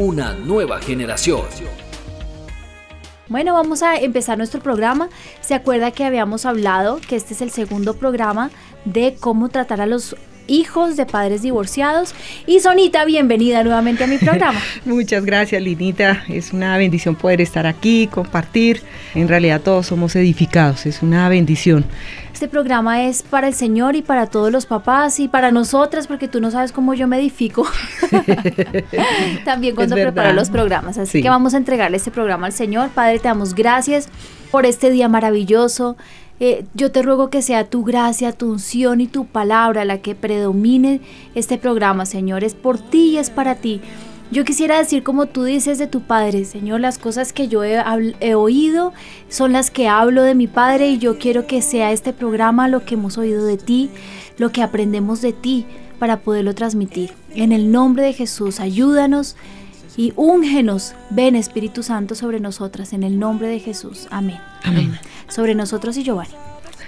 Una nueva generación. Bueno, vamos a empezar nuestro programa. ¿Se acuerda que habíamos hablado que este es el segundo programa de cómo tratar a los hijos de padres divorciados. Y Sonita, bienvenida nuevamente a mi programa. Muchas gracias, Linita. Es una bendición poder estar aquí, compartir. En realidad todos somos edificados, es una bendición. Este programa es para el Señor y para todos los papás y para nosotras, porque tú no sabes cómo yo me edifico también cuando preparo los programas. Así que vamos a entregarle este programa al Señor. Padre, te damos gracias por este día maravilloso. Eh, yo te ruego que sea tu gracia, tu unción y tu palabra la que predomine este programa, Señor. Es por ti y es para ti. Yo quisiera decir como tú dices de tu Padre, Señor, las cosas que yo he, he, oído son las que hablo de mi Padre y yo quiero que sea este programa lo que hemos oído de ti, lo que aprendemos de ti para poderlo transmitir. En el nombre de Jesús, ayúdanos y úngenos. Ven Espíritu Santo sobre nosotras en el nombre de Jesús. Amén. Amén. Sobre nosotros y Giovanni.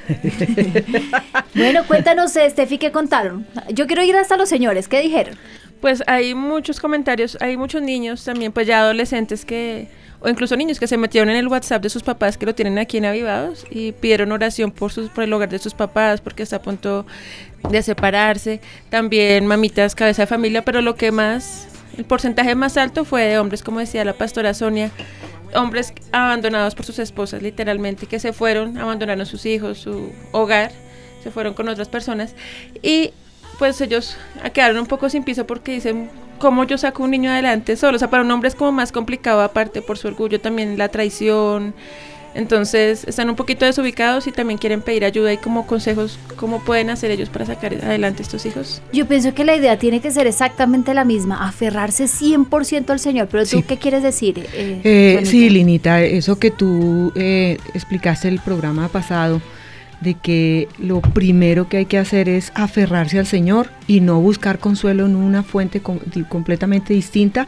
bueno, cuéntanos, Estefi, ¿qué contaron? Yo quiero ir hasta los señores, ¿qué dijeron? Pues hay muchos comentarios, hay muchos niños también, pues ya adolescentes que, o incluso niños que se metieron en el WhatsApp de sus papás que lo tienen aquí en Avivados y pidieron oración por, sus, por el hogar de sus papás porque está a punto de separarse. También mamitas, cabeza de familia, pero lo que más el porcentaje más alto fue de hombres, como decía la pastora Sonia, hombres abandonados por sus esposas, literalmente, que se fueron, abandonaron sus hijos, su hogar, se fueron con otras personas. Y pues ellos quedaron un poco sin piso porque dicen, ¿cómo yo saco un niño adelante solo? O sea, para un hombre es como más complicado, aparte por su orgullo, también la traición, entonces están un poquito desubicados y también quieren pedir ayuda y como consejos, ¿cómo pueden hacer ellos para sacar adelante estos hijos? Yo pienso que la idea tiene que ser exactamente la misma, aferrarse 100% al Señor. Pero tú, ¿qué quieres decir? Eh, eh, sí, Linita, eso que tú eh, explicaste el programa pasado de que lo primero que hay que hacer es aferrarse al Señor y no buscar consuelo en una fuente completamente distinta,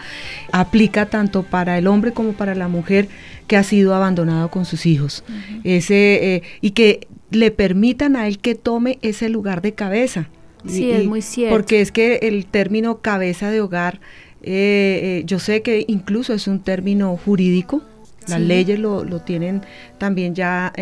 aplica tanto para el hombre como para la mujer que ha sido abandonado con sus hijos. ese, eh, y que le permitan a él que tome ese lugar de cabeza. Sí, es muy cierto. Porque es que el término cabeza de hogar, eh, eh, yo sé que incluso es un término jurídico, las leyes lo, lo, tienen también ya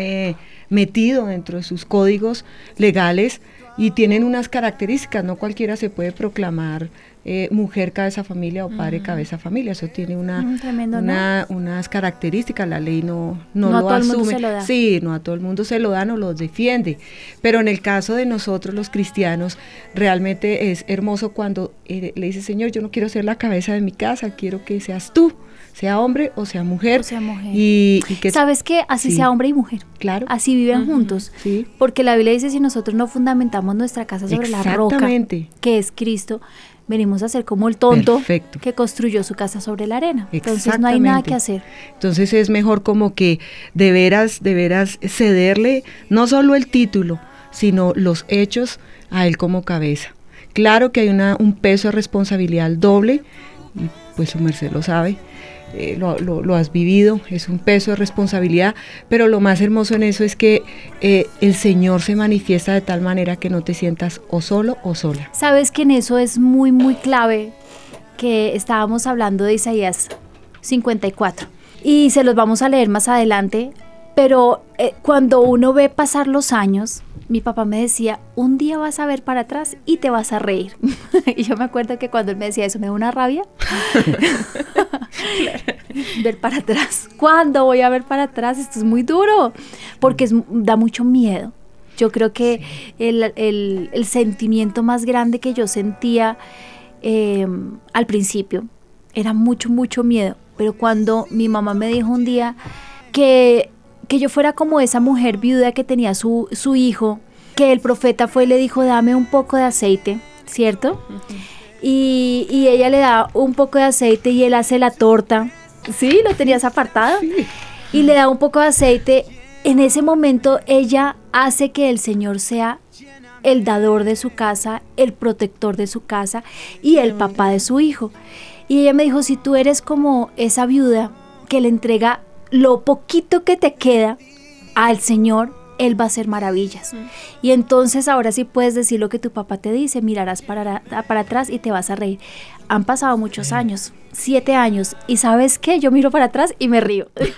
metido dentro de sus códigos legales y tienen unas características, no cualquiera se puede proclamar eh, mujer cabeza familia o padre cabeza familia, eso tiene una, mm, unas características, la ley no, no, lo asume, sí, no a todo el mundo se lo da, no lo defiende, pero en el caso de nosotros los cristianos, realmente es hermoso cuando eh, le dice, Señor, yo no quiero ser la cabeza de mi casa, quiero que seas tú, sea hombre o sea mujer. sea mujer. Y, que, ¿Sabes qué? Así sea hombre y mujer. Claro. Así viven juntos. Sí. Porque la Biblia dice, si nosotros no fundamentamos nuestra casa sobre la roca, que es Cristo, venimos a ser como el tonto que construyó su casa sobre la arena. Entonces no hay nada que hacer. Entonces es mejor como que de veras, de veras cederle no solo el título, sino los hechos a él como cabeza. Claro que hay una, un peso de responsabilidad doble, y pues su merced lo sabe, eh, lo, has vivido, es un peso de responsabilidad, pero lo más hermoso en eso es que eh, el Señor se manifiesta de tal manera que no te sientas o solo o sola. Sabes que en eso es muy, muy clave que estábamos hablando de Isaías 54 y se los vamos a leer más adelante, pero eh, cuando uno ve pasar los años, mi papá me decía, un día vas a ver para atrás y te vas a reír. y yo me acuerdo que cuando él me decía eso me da una rabia. ver para atrás. ¿Cuándo voy a ver para atrás? Esto es muy duro, porque da mucho miedo. Yo creo que el, sentimiento más grande que yo sentía em, al principio era mucho, mucho miedo. Pero cuando mi mamá me dijo un día que que yo fuera como esa mujer viuda que tenía su, su hijo, que el profeta fue y le dijo, dame un poco de aceite, ¿cierto? y, ella le da un poco de aceite y él hace la torta Sí, lo tenías apartado. Y le da un poco de aceite. En ese momento ella hace que el Señor sea el dador de su casa, el protector de su casa y el papá de su hijo. Y ella me dijo, si tú eres como esa viuda que le entrega lo poquito que te queda al Señor, Él va a hacer maravillas. Y entonces ahora sí puedes decir lo que tu papá te dice, mirarás para, para atrás y te vas a reír. Han pasado muchos años, siete años, y sabes qué, yo miro para atrás y me río.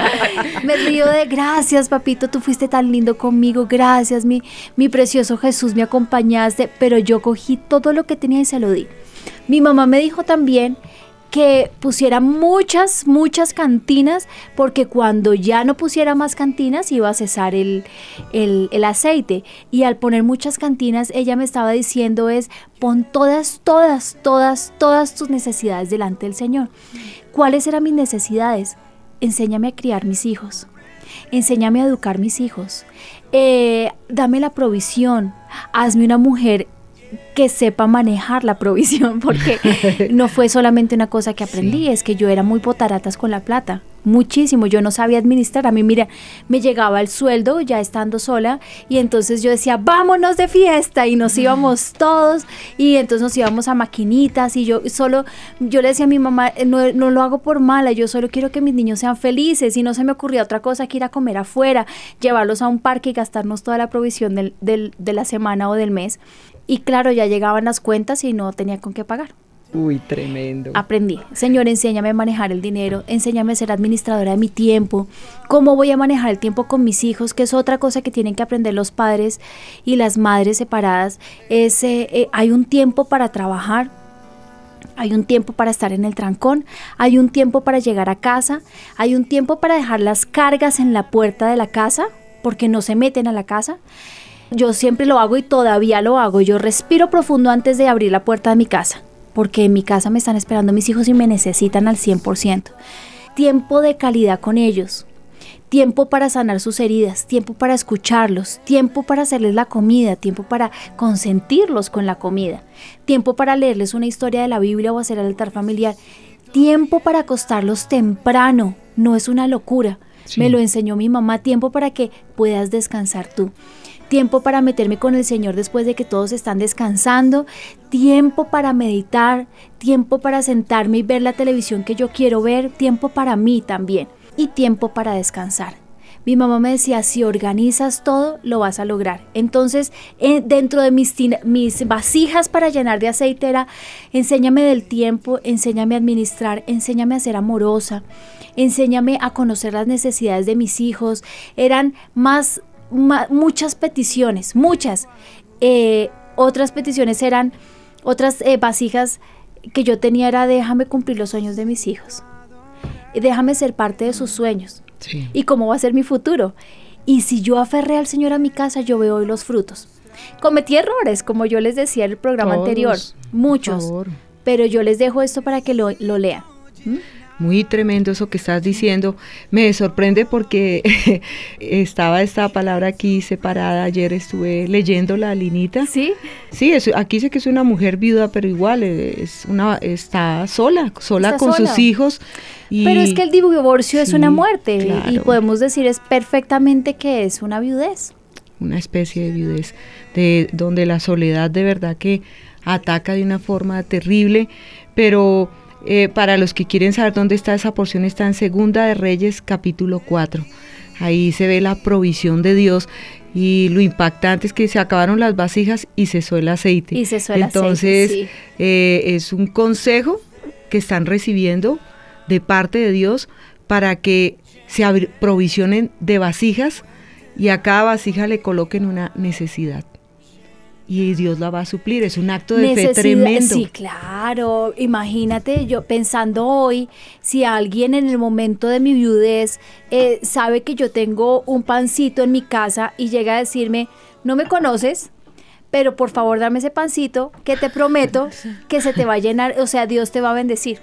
me río de gracias, papito, tú fuiste tan lindo conmigo, gracias, mi, mi precioso Jesús, me acompañaste, pero yo cogí todo lo que tenía y se lo di. Mi mamá me dijo también que pusiera muchas, muchas cantinas, porque cuando ya no pusiera más cantinas iba a cesar el, el, aceite. Y al poner muchas cantinas, ella me estaba diciendo es, pon todas, todas, todas, todas tus necesidades delante del Señor. ¿Cuáles eran mis necesidades? Enséñame a criar mis hijos. Enséñame a educar mis hijos. Eh, dame la provisión. Hazme una mujer que sepa manejar la provisión, porque no fue solamente una cosa que aprendí, es que yo era muy potaratas con la plata, muchísimo, yo no sabía administrar, a mí mira, me llegaba el sueldo ya estando sola y entonces yo decía, vámonos de fiesta y nos íbamos todos y entonces nos íbamos a maquinitas y yo solo, yo le decía a mi mamá, eh, no, no lo hago por mala, yo solo quiero que mis niños sean felices y no se me ocurría otra cosa que ir a comer afuera, llevarlos a un parque y gastarnos toda la provisión del, del, de la semana o del mes. Y claro, ya llegaban las cuentas y no tenía con qué pagar. Uy, tremendo. Aprendí. Señor, enséñame a manejar el dinero, enséñame a ser administradora de mi tiempo, cómo voy a manejar el tiempo con mis hijos, que es otra cosa que tienen que aprender los padres y las madres separadas. Es, eh, eh, hay un tiempo para trabajar, hay un tiempo para estar en el trancón, hay un tiempo para llegar a casa, hay un tiempo para dejar las cargas en la puerta de la casa, porque no se meten a la casa. Yo siempre lo hago y todavía lo hago. Yo respiro profundo antes de abrir la puerta de mi casa, porque en mi casa me están esperando mis hijos y me necesitan al 100%. Tiempo de calidad con ellos. Tiempo para sanar sus heridas, tiempo para escucharlos, tiempo para hacerles la comida, tiempo para consentirlos con la comida, tiempo para leerles una historia de la Biblia o hacer el altar familiar, tiempo para acostarlos temprano, no es una locura. Me lo enseñó mi mamá, tiempo para que puedas descansar tú tiempo para meterme con el Señor después de que todos están descansando, tiempo para meditar, tiempo para sentarme y ver la televisión que yo quiero ver, tiempo para mí también y tiempo para descansar. Mi mamá me decía, si organizas todo, lo vas a lograr. Entonces, eh, dentro de mis, mis vasijas para llenar de aceite era, enséñame del tiempo, enséñame a administrar, enséñame a ser amorosa, enséñame a conocer las necesidades de mis hijos. Eran más muchas peticiones, muchas. Eh, otras peticiones eran, otras eh, vasijas que yo tenía era déjame cumplir los sueños de mis hijos. Déjame ser parte de sus sueños. Y cómo va a ser mi futuro. Y si yo aferré al Señor a mi casa, yo veo hoy los frutos. Cometí errores, como yo les decía en el programa anterior, muchos. Pero yo les dejo esto para que lo, lo lean. ¿Mm? Muy tremendo eso que estás diciendo. Me sorprende porque estaba esta palabra aquí separada. Ayer estuve leyendo la linita. Sí. Sí, es, aquí sé que es una mujer viuda, pero igual es una está sola, sola con sus hijos. pero es que el divorcio es una muerte y podemos decir es perfectamente que es una viudez. Una especie de viudez, de donde la soledad de verdad que ataca de una forma terrible, pero eh, para los que quieren saber dónde está esa porción, está en Segunda de Reyes capítulo 4. Ahí se ve la provisión de Dios y lo impactante es que se acabaron las vasijas y cesó el aceite. Y cesó el Entonces, aceite, eh, es un consejo que están recibiendo de parte de Dios para que se provisionen de vasijas y a cada vasija le coloquen una necesidad y Dios la va a suplir. Es un acto de fe tremendo. Sí, claro. Imagínate yo pensando hoy, si alguien en el momento de mi viudez eh, sabe que yo tengo un pancito en mi casa y llega a decirme, no me conoces, pero por favor dame ese pancito que te prometo que se te va a llenar, o sea, Dios te va a bendecir.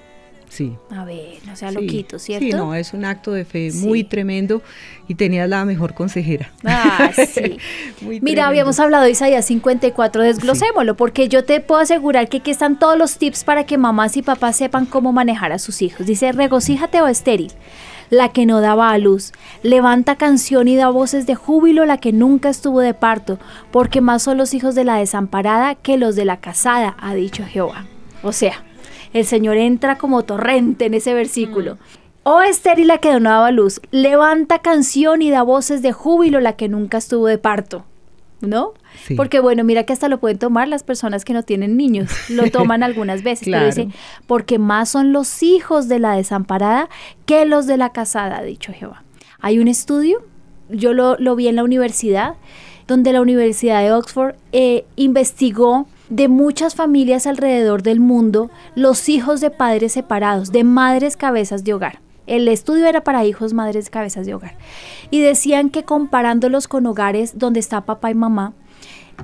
Sí. A ver, no sea sí. loquito, ¿cierto? Sí, no, es un acto de fe Sí. muy tremendo y tenías la mejor consejera. Ah, sí. Muy Mira, tremendo. habíamos hablado de Isaías 54, desglosémoslo, porque yo te puedo asegurar que aquí están todos los tips para que mamás y papás sepan cómo manejar a sus hijos. Dice, regocíjate o estéril, la que no daba a luz. Levanta canción y da voces de júbilo, la que nunca estuvo de parto, porque más son los hijos de la desamparada que los de la casada, ha dicho Jehová. O sea, el Señor entra como torrente en ese versículo. Oh estéril la que no daba luz, levanta canción y da voces de júbilo la que nunca estuvo de parto. ¿No? Sí. Porque bueno, mira que hasta lo pueden tomar las personas que no tienen niños, lo toman algunas veces, Claro. pero dice, porque más son los hijos de la desamparada que los de la casada, ha dicho Jehová. Hay un estudio, yo lo, lo vi en la universidad, donde la Universidad de Oxford eh, investigó de muchas familias alrededor del mundo los hijos de padres separados, de madres cabezas de hogar. El estudio era para hijos, madres, cabezas de hogar. Y decían que comparándolos con hogares donde está papá y mamá,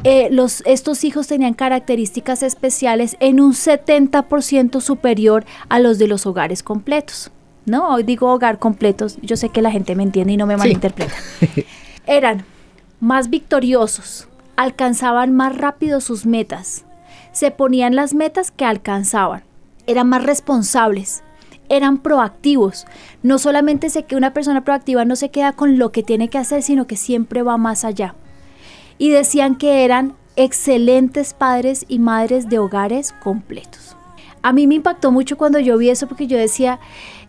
eh, los, estos hijos tenían características especiales en un 70% superior a los de los hogares completos. No, hoy digo hogar completos, yo sé que la gente me entiende y no me Sí. malinterpreta. Eran más victoriosos, alcanzaban más rápido sus metas, se ponían las metas que alcanzaban, eran más responsables, eran proactivos. No solamente sé que una persona proactiva no se queda con lo que tiene que hacer, sino que siempre va más allá. Y decían que eran excelentes padres y madres de hogares completos. A mí me impactó mucho cuando yo vi eso porque yo decía,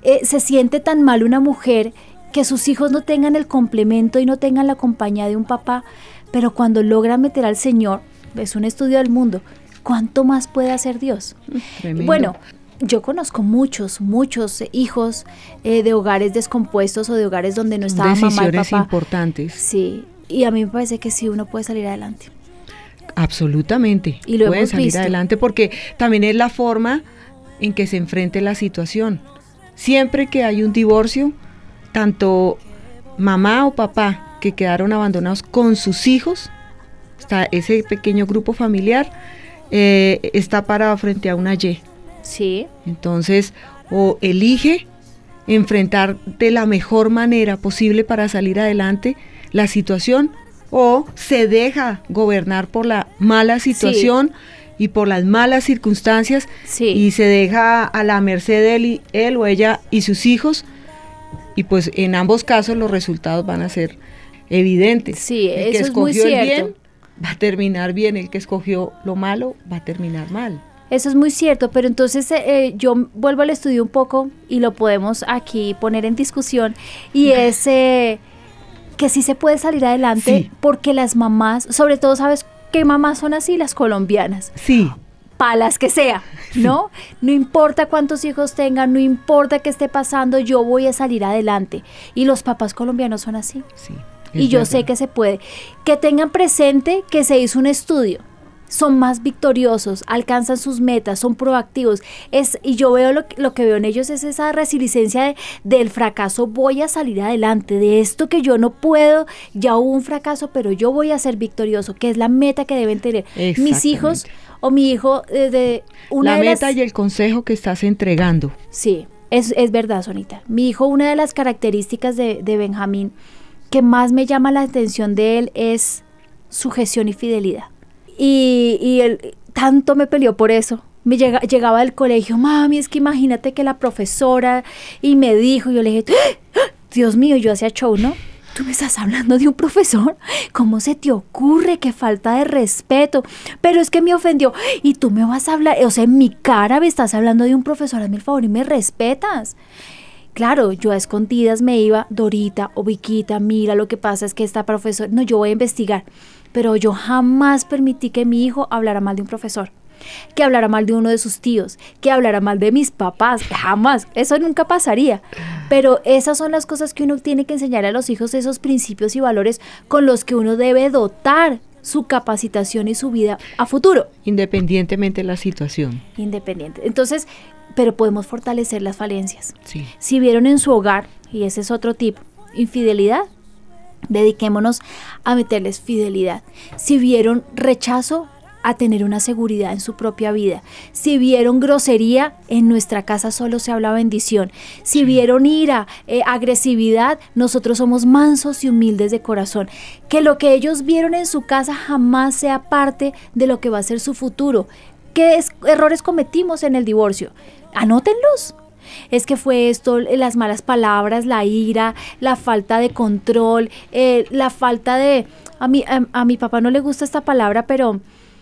eh, se siente tan mal una mujer que sus hijos no tengan el complemento y no tengan la compañía de un papá, pero cuando logra meter al Señor, es un estudio del mundo, ¿cuánto más puede hacer Dios? Tremendo. Bueno, yo conozco muchos, muchos hijos eh, de hogares descompuestos o de hogares donde no Son estaba mamá y papá. importantes. Sí, y a mí me parece que sí uno puede salir adelante. Absolutamente. Y lo hemos salir visto. adelante porque también es la forma en que se enfrente la situación. Siempre que hay un divorcio, tanto mamá o papá que quedaron abandonados con sus hijos, está ese pequeño grupo familiar, eh, está parado frente a una Y. Sí, Entonces, o elige enfrentar de la mejor manera posible para salir adelante la situación, o se deja gobernar por la mala situación y por las malas circunstancias sí. y se deja a la merced de él, y- él o ella y sus hijos. Y pues en ambos casos los resultados van a ser evidentes. Sí, el que eso es muy escogió el cierto. bien va a terminar bien, el que escogió lo malo va a terminar mal. Eso es muy cierto, pero entonces eh, eh, yo vuelvo al estudio un poco y lo podemos aquí poner en discusión y es eh, que sí se puede salir adelante Sí. porque las mamás, sobre todo sabes qué mamás son así, las colombianas, Sí, palas que sea, ¿no? No importa cuántos hijos tengan, no importa qué esté pasando, yo voy a salir adelante. Y los papás colombianos son así. sí. Y yo verdad. sé que se puede. Que tengan presente que se hizo un estudio. Son más victoriosos, alcanzan sus metas, son proactivos. Es, y yo veo lo, que- lo que veo en ellos es esa resiliencia de- del fracaso. Voy a salir adelante de esto que yo no puedo. Ya hubo un fracaso, pero yo voy a ser victorioso, que es la meta que deben tener mis hijos o mi hijo eh, de una la de meta las- y el consejo que estás entregando. Sí, es, es verdad, Sonita. Mi hijo, una de las características de, de Benjamín que más me llama la atención de él es sujeción y fidelidad. Y, y él tanto me peleó por eso. Me llega- llegaba del colegio, mami, es que imagínate que la profesora y me dijo, yo le dije, ¡Ah! Dios mío, yo hacía show, ¿no? Tú me estás hablando de un profesor. ¿Cómo se te ocurre? Qué falta de respeto. Pero es que me ofendió. Y tú me vas a hablar, o sea, en mi cara me estás hablando de un profesor. Hazme el favor y me respetas. Claro, yo a escondidas me iba, Dorita o Viquita, mira, lo que pasa es que esta profesora, no, yo voy a investigar. Pero yo jamás permití que mi hijo hablara mal de un profesor, que hablara mal de uno de sus tíos, que hablara mal de mis papás, jamás, eso nunca pasaría. Pero esas son las cosas que uno tiene que enseñar a los hijos, esos principios y valores con los que uno debe dotar su capacitación y su vida a futuro Independientemente de la situación. independiente. Entonces, pero podemos fortalecer las falencias. Sí. Si vieron en su hogar, y ese es otro tip, infidelidad, dediquémonos a meterles fidelidad. Si vieron rechazo, a tener una seguridad en su propia vida. Si vieron grosería, en nuestra casa solo se habla bendición. Si vieron ira, eh, agresividad, nosotros somos mansos y humildes de corazón. Que lo que ellos vieron en su casa jamás sea parte de lo que va a ser su futuro. ¿Qué errores cometimos en el divorcio? Anótenlos es que fue esto, las malas palabras, la ira, la falta de control, eh, la falta de... A mi, a, mi papá no le gusta esta palabra, pero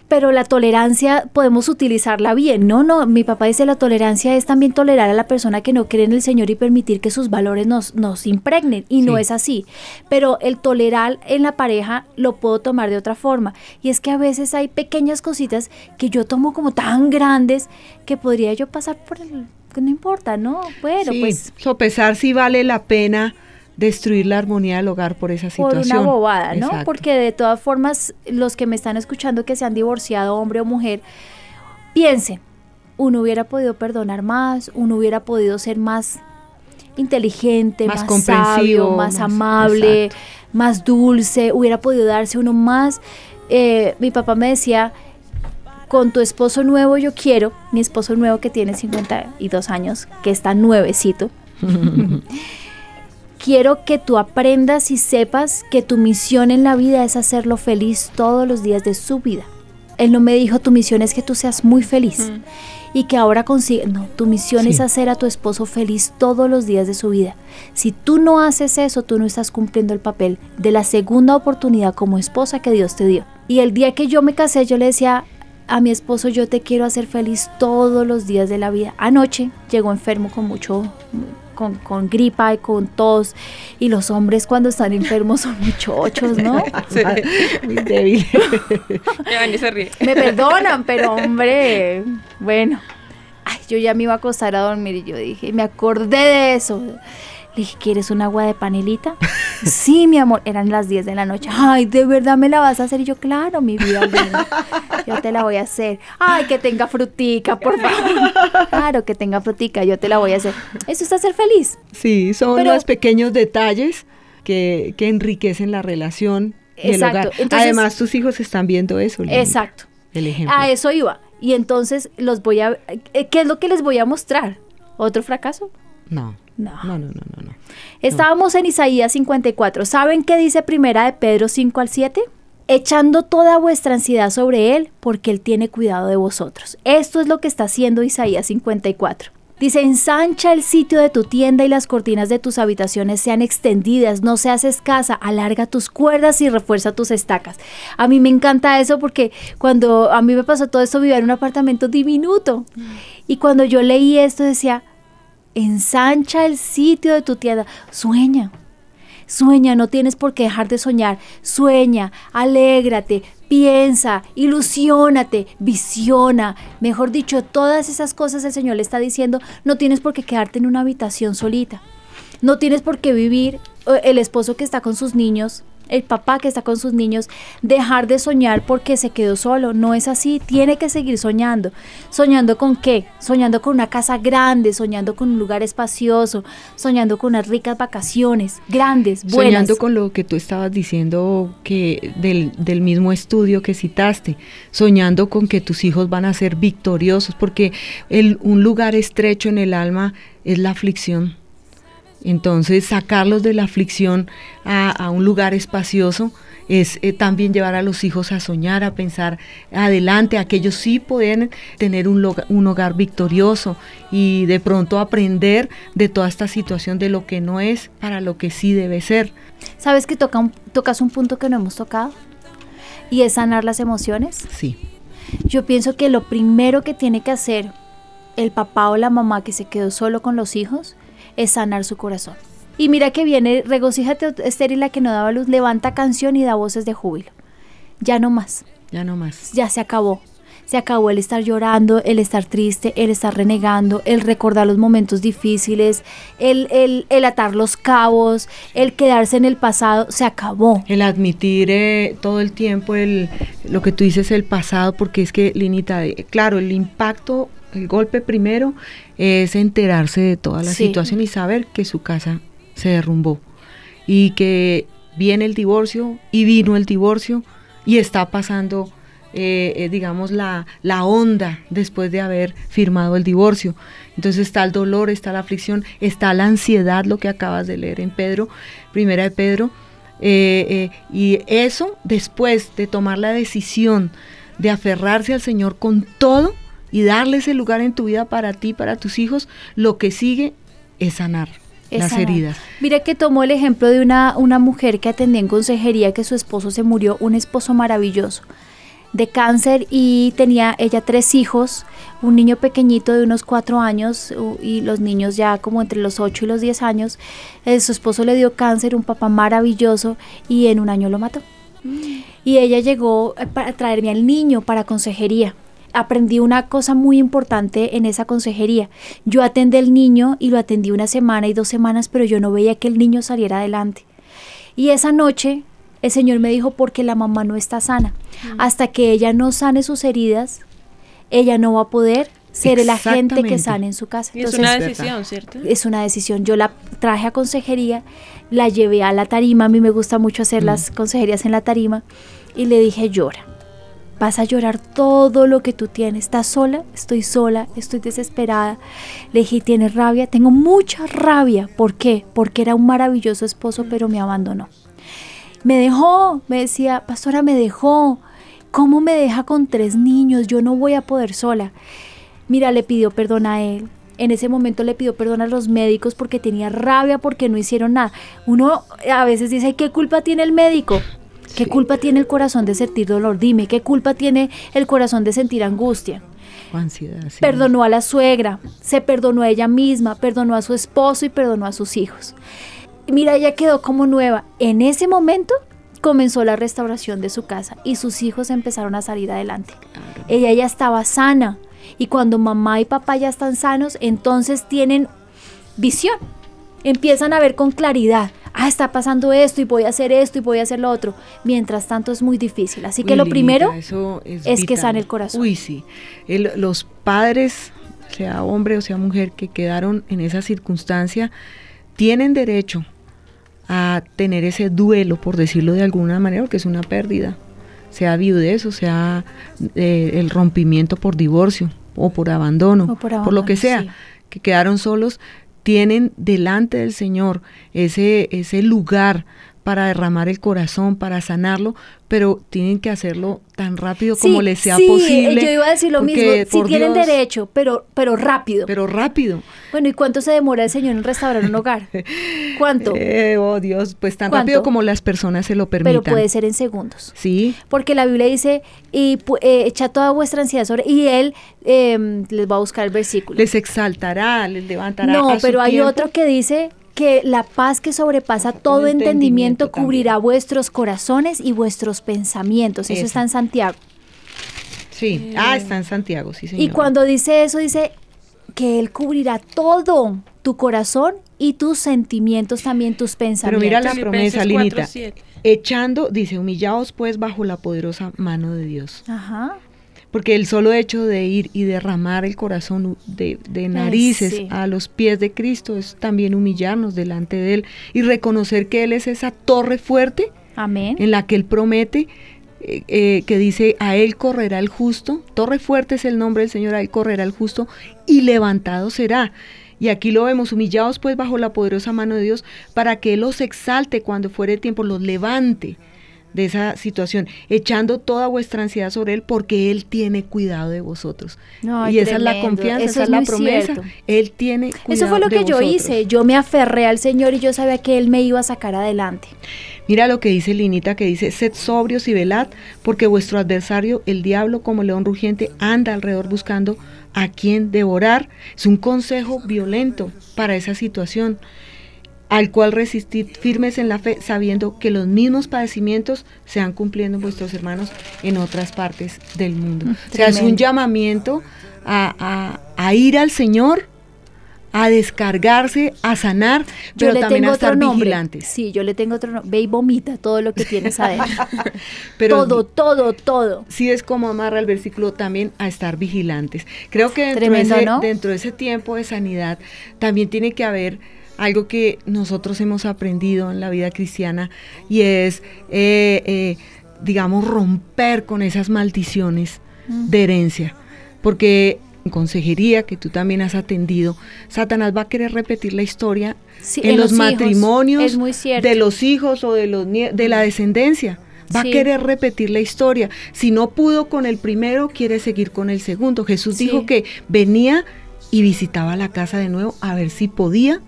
pero la tolerancia podemos utilizarla bien. No, no, mi papá dice la tolerancia es también tolerar a la persona que no cree en el Señor y permitir que sus valores nos, nos impregnen. Y no es así. Pero el tolerar en la pareja lo puedo tomar de otra forma. Y es que a veces hay pequeñas cositas que yo tomo como tan grandes que podría yo pasar por el, no importa, ¿no? Bueno, pues... Sopesar si vale la pena destruir la armonía del hogar por esa situación. Por una bobada, ¿no? Porque de todas formas, los que me están escuchando que se han divorciado, hombre o mujer, piensen, uno hubiera podido perdonar más, uno hubiera podido ser más inteligente, más, sabio, más, amable, más dulce, hubiera podido darse uno más. Eh, mi papá me decía, con tu esposo nuevo yo quiero, mi esposo nuevo que tiene 52 años, que está nuevecito, quiero que tú aprendas y sepas que tu misión en la vida es hacerlo feliz todos los días de su vida. Él no me dijo, tu misión es que tú seas muy feliz y que ahora consigue. No, tu misión es hacer a tu esposo feliz todos los días de su vida. Si tú no haces eso, tú no estás cumpliendo el papel de la segunda oportunidad como esposa que Dios te dio. Y el día que yo me casé, yo le decía a mi esposo yo te quiero hacer feliz todos los días de la vida. Anoche llegó enfermo con mucho, con, gripa y con tos. Y los hombres cuando están enfermos son muchachos, ¿no? Sí. Muy débiles. Me perdonan, pero hombre, bueno. Ay, yo ya me iba a acostar a dormir y yo dije, me acordé de eso. Le dije, ¿quieres un agua de panelita? Sí, mi amor, eran las 10 de la noche. Ay, ¿de verdad me la vas a hacer? Y yo, claro, mi vida, yo te la voy a hacer. Ay, que tenga frutica, por favor. Claro, que tenga frutica, yo te la voy a hacer. Eso es hacer feliz. Sí, son los pequeños detalles que, enriquecen la relación y el hogar. Además, tus hijos están viendo eso. Exacto. El ejemplo. A eso iba. Y entonces los voy a... Eh, ¿Qué es lo que les voy a mostrar? ¿Otro fracaso? No. No. No, no, no, no. Estábamos en Isaías 54. ¿Saben qué dice primera de Pedro 5 al 7? Echando toda vuestra ansiedad sobre Él, porque Él tiene cuidado de vosotros. Esto es lo que está haciendo Isaías 54. Dice, ensancha el sitio de tu tienda y las cortinas de tus habitaciones sean extendidas, no seas escasa, alarga tus cuerdas y refuerza tus estacas. A mí me encanta eso porque cuando a mí me pasó todo esto, vivía en un apartamento diminuto. Y cuando yo leí esto decía, ensancha el sitio de tu tienda, sueña. Sueña, no tienes por qué dejar de soñar. Sueña, alégrate, piensa, ilusionate, visiona. Mejor dicho, todas esas cosas el Señor le está diciendo, no tienes por qué quedarte en una habitación solita. No tienes por qué vivir eh, el esposo que está con sus niños el papá que está con sus niños dejar de soñar porque se quedó solo. No es así, tiene que seguir soñando. ¿Soñando con qué? Soñando con una casa grande, soñando con un lugar espacioso, soñando con unas ricas vacaciones, grandes, buenas. Soñando con lo que tú estabas diciendo que del, del mismo estudio que citaste, soñando con que tus hijos van a ser victoriosos, porque el, un lugar estrecho en el alma es la aflicción entonces, sacarlos de la aflicción a, un lugar espacioso es eh, también llevar a los hijos a soñar, a pensar adelante, a que ellos sí pueden tener un, un hogar victorioso y de pronto aprender de toda esta situación de lo que no es para lo que sí debe ser. ¿Sabes que toca tocas un punto que no hemos tocado? ¿Y es sanar las emociones? Sí. Yo pienso que lo primero que tiene que hacer el papá o la mamá que se quedó solo con los hijos es sanar su corazón. Y mira que viene, regocíjate estéril la que no daba luz, levanta canción y da voces de júbilo. Ya no más. Ya no más. Ya se acabó. Se acabó el estar llorando, el estar triste, el estar renegando, el recordar los momentos difíciles, el, el, el atar los cabos, el quedarse en el pasado. Se acabó. El admitir eh, todo el tiempo el, lo que tú dices, el pasado, porque es que, Linita, claro, el impacto el golpe primero es enterarse de toda la situación y saber que su casa se derrumbó y que viene el divorcio y vino el divorcio y está pasando eh, eh, digamos, la, la onda después de haber firmado el divorcio. Entonces está el dolor, está la aflicción, está la ansiedad, lo que acabas de leer en Pedro, primera de Pedro. Eh, y eso después de tomar la decisión de aferrarse al Señor con todo y darle ese lugar en tu vida para ti, para tus hijos, lo que sigue es sanar las heridas. Mire que tomó el ejemplo de una, una mujer que atendía en consejería que su esposo se murió, un esposo maravilloso de cáncer y tenía ella tres hijos, un niño pequeñito de unos cuatro años y los niños ya como entre los ocho y los diez años. Eh, su esposo le dio cáncer, un papá maravilloso y en un año lo mató. Mm. Y ella llegó eh, para traerme al niño para consejería aprendí una cosa muy importante en esa consejería. Yo atendí al niño y lo atendí una semana y dos semanas, pero yo no veía que el niño saliera adelante. Y esa noche el Señor me dijo, porque la mamá no está sana. Mm. Hasta que ella no sane sus heridas, ella no va a poder ser el agente que sane en su casa. es una decisión, ¿cierto? Es una decisión. Yo la traje a consejería, la llevé a la tarima, a mí me gusta mucho hacer las mm. consejerías en la tarima, y le dije, llora Vas a llorar todo lo que tú tienes. ¿Estás sola? Estoy sola, estoy desesperada. Le dije, ¿tienes rabia? Tengo mucha rabia. ¿Por qué? Porque era un maravilloso esposo, pero me abandonó. Me dejó, me decía, pastora, me dejó. ¿Cómo me deja con tres niños? Yo no voy a poder sola. Mira, le pidió perdón a él. En ese momento le pidió perdón a los médicos porque tenía rabia, porque no hicieron nada. Uno a veces dice, ¿qué culpa tiene el médico? ¿Qué culpa tiene el corazón de sentir dolor? Dime, ¿qué culpa tiene el corazón de sentir angustia? Ansiedad, Perdonó a la suegra, se perdonó a ella misma, perdonó a su esposo y perdonó a sus hijos. Mira, ella quedó como nueva. En ese momento comenzó la restauración de su casa y sus hijos empezaron a salir adelante. Ella ya estaba sana y cuando mamá y papá ya están sanos, entonces tienen visión. Empiezan a ver con claridad ah, está pasando esto y voy a hacer esto y voy a hacer lo otro. Mientras tanto es muy difícil. Así que lo primero es, que sane el corazón. Uy, sí. los padres, sea hombre o sea mujer, que quedaron en esa circunstancia, tienen derecho a tener ese duelo, por decirlo de alguna manera, porque es una pérdida, sea viudez o sea eh, el rompimiento por divorcio o por abandono, por, lo que sea, que quedaron solos, tienen delante del Señor ese, ese lugar para derramar el corazón, para sanarlo, pero tienen que hacerlo tan rápido como les sea posible. Yo iba a decir lo mismo, si tienen derecho, pero, pero rápido. Pero rápido. Bueno, ¿y cuánto se demora el Señor en restaurar un hogar? ¿Cuánto? Eh, oh Dios, pues tan rápido como las personas se lo permitan. Pero puede ser en segundos. Sí. Porque la Biblia dice, y eh, echa toda vuestra ansiedad sobre, y Él em, les va a buscar el versículo. Les exaltará, les levantará. No, pero hay otro que dice, que la paz que sobrepasa todo entendimiento, cubrirá vuestros corazones y vuestros pensamientos. Eso, está en Santiago. Sí, ah, está en Santiago, sí, señor. Y cuando dice eso, dice que Él cubrirá todo tu corazón y tus sentimientos, también tus pensamientos. Pero mira la promesa, Linita. Echando, dice, humillaos pues bajo la poderosa mano de Dios. Ajá porque el solo hecho de ir y derramar el corazón de, narices a los pies de Cristo es también humillarnos delante de Él y reconocer que Él es esa torre fuerte Amén. en la que Él promete eh, eh, que dice, a Él correrá el justo, torre fuerte es el nombre del Señor, a Él correrá el justo y levantado será. Y aquí lo vemos, humillados pues bajo la poderosa mano de Dios, para que Él los exalte cuando fuere tiempo, los levante de esa situación, echando toda vuestra ansiedad sobre Él porque Él tiene cuidado de vosotros. y esa es la confianza, esa es, la promesa. Él tiene cuidado Eso fue lo que yo hice, yo me aferré al Señor y yo sabía que Él me iba a sacar adelante. Mira lo que dice Linita, que dice, sed sobrios y velad, porque vuestro adversario, el diablo, como león rugiente, anda alrededor buscando a quien devorar. Es un consejo violento para esa situación al cual resistid firmes en la fe, sabiendo que los mismos padecimientos se han cumpliendo en vuestros hermanos en otras partes del mundo. Mm, o sea, es un llamamiento a, ir al Señor, a descargarse, a sanar, pero también a estar vigilantes. Sí, yo le tengo otro nombre. Ve y vomita todo lo que tienes adentro. pero todo, todo, todo. Sí es como amarra el versículo también a estar vigilantes. Creo que dentro, de ese, dentro de ese tiempo de sanidad también tiene que haber algo que nosotros hemos aprendido en la vida cristiana y es eh, eh, digamos, romper con esas maldiciones de herencia. Porque en consejería que tú también has atendido, Satanás va a querer repetir la historia en, los, matrimonios de los hijos o de, los de la descendencia. Va a querer repetir la historia. Si no pudo con el primero, quiere seguir con el segundo. Jesús dijo que venía y visitaba la casa de nuevo a ver si podía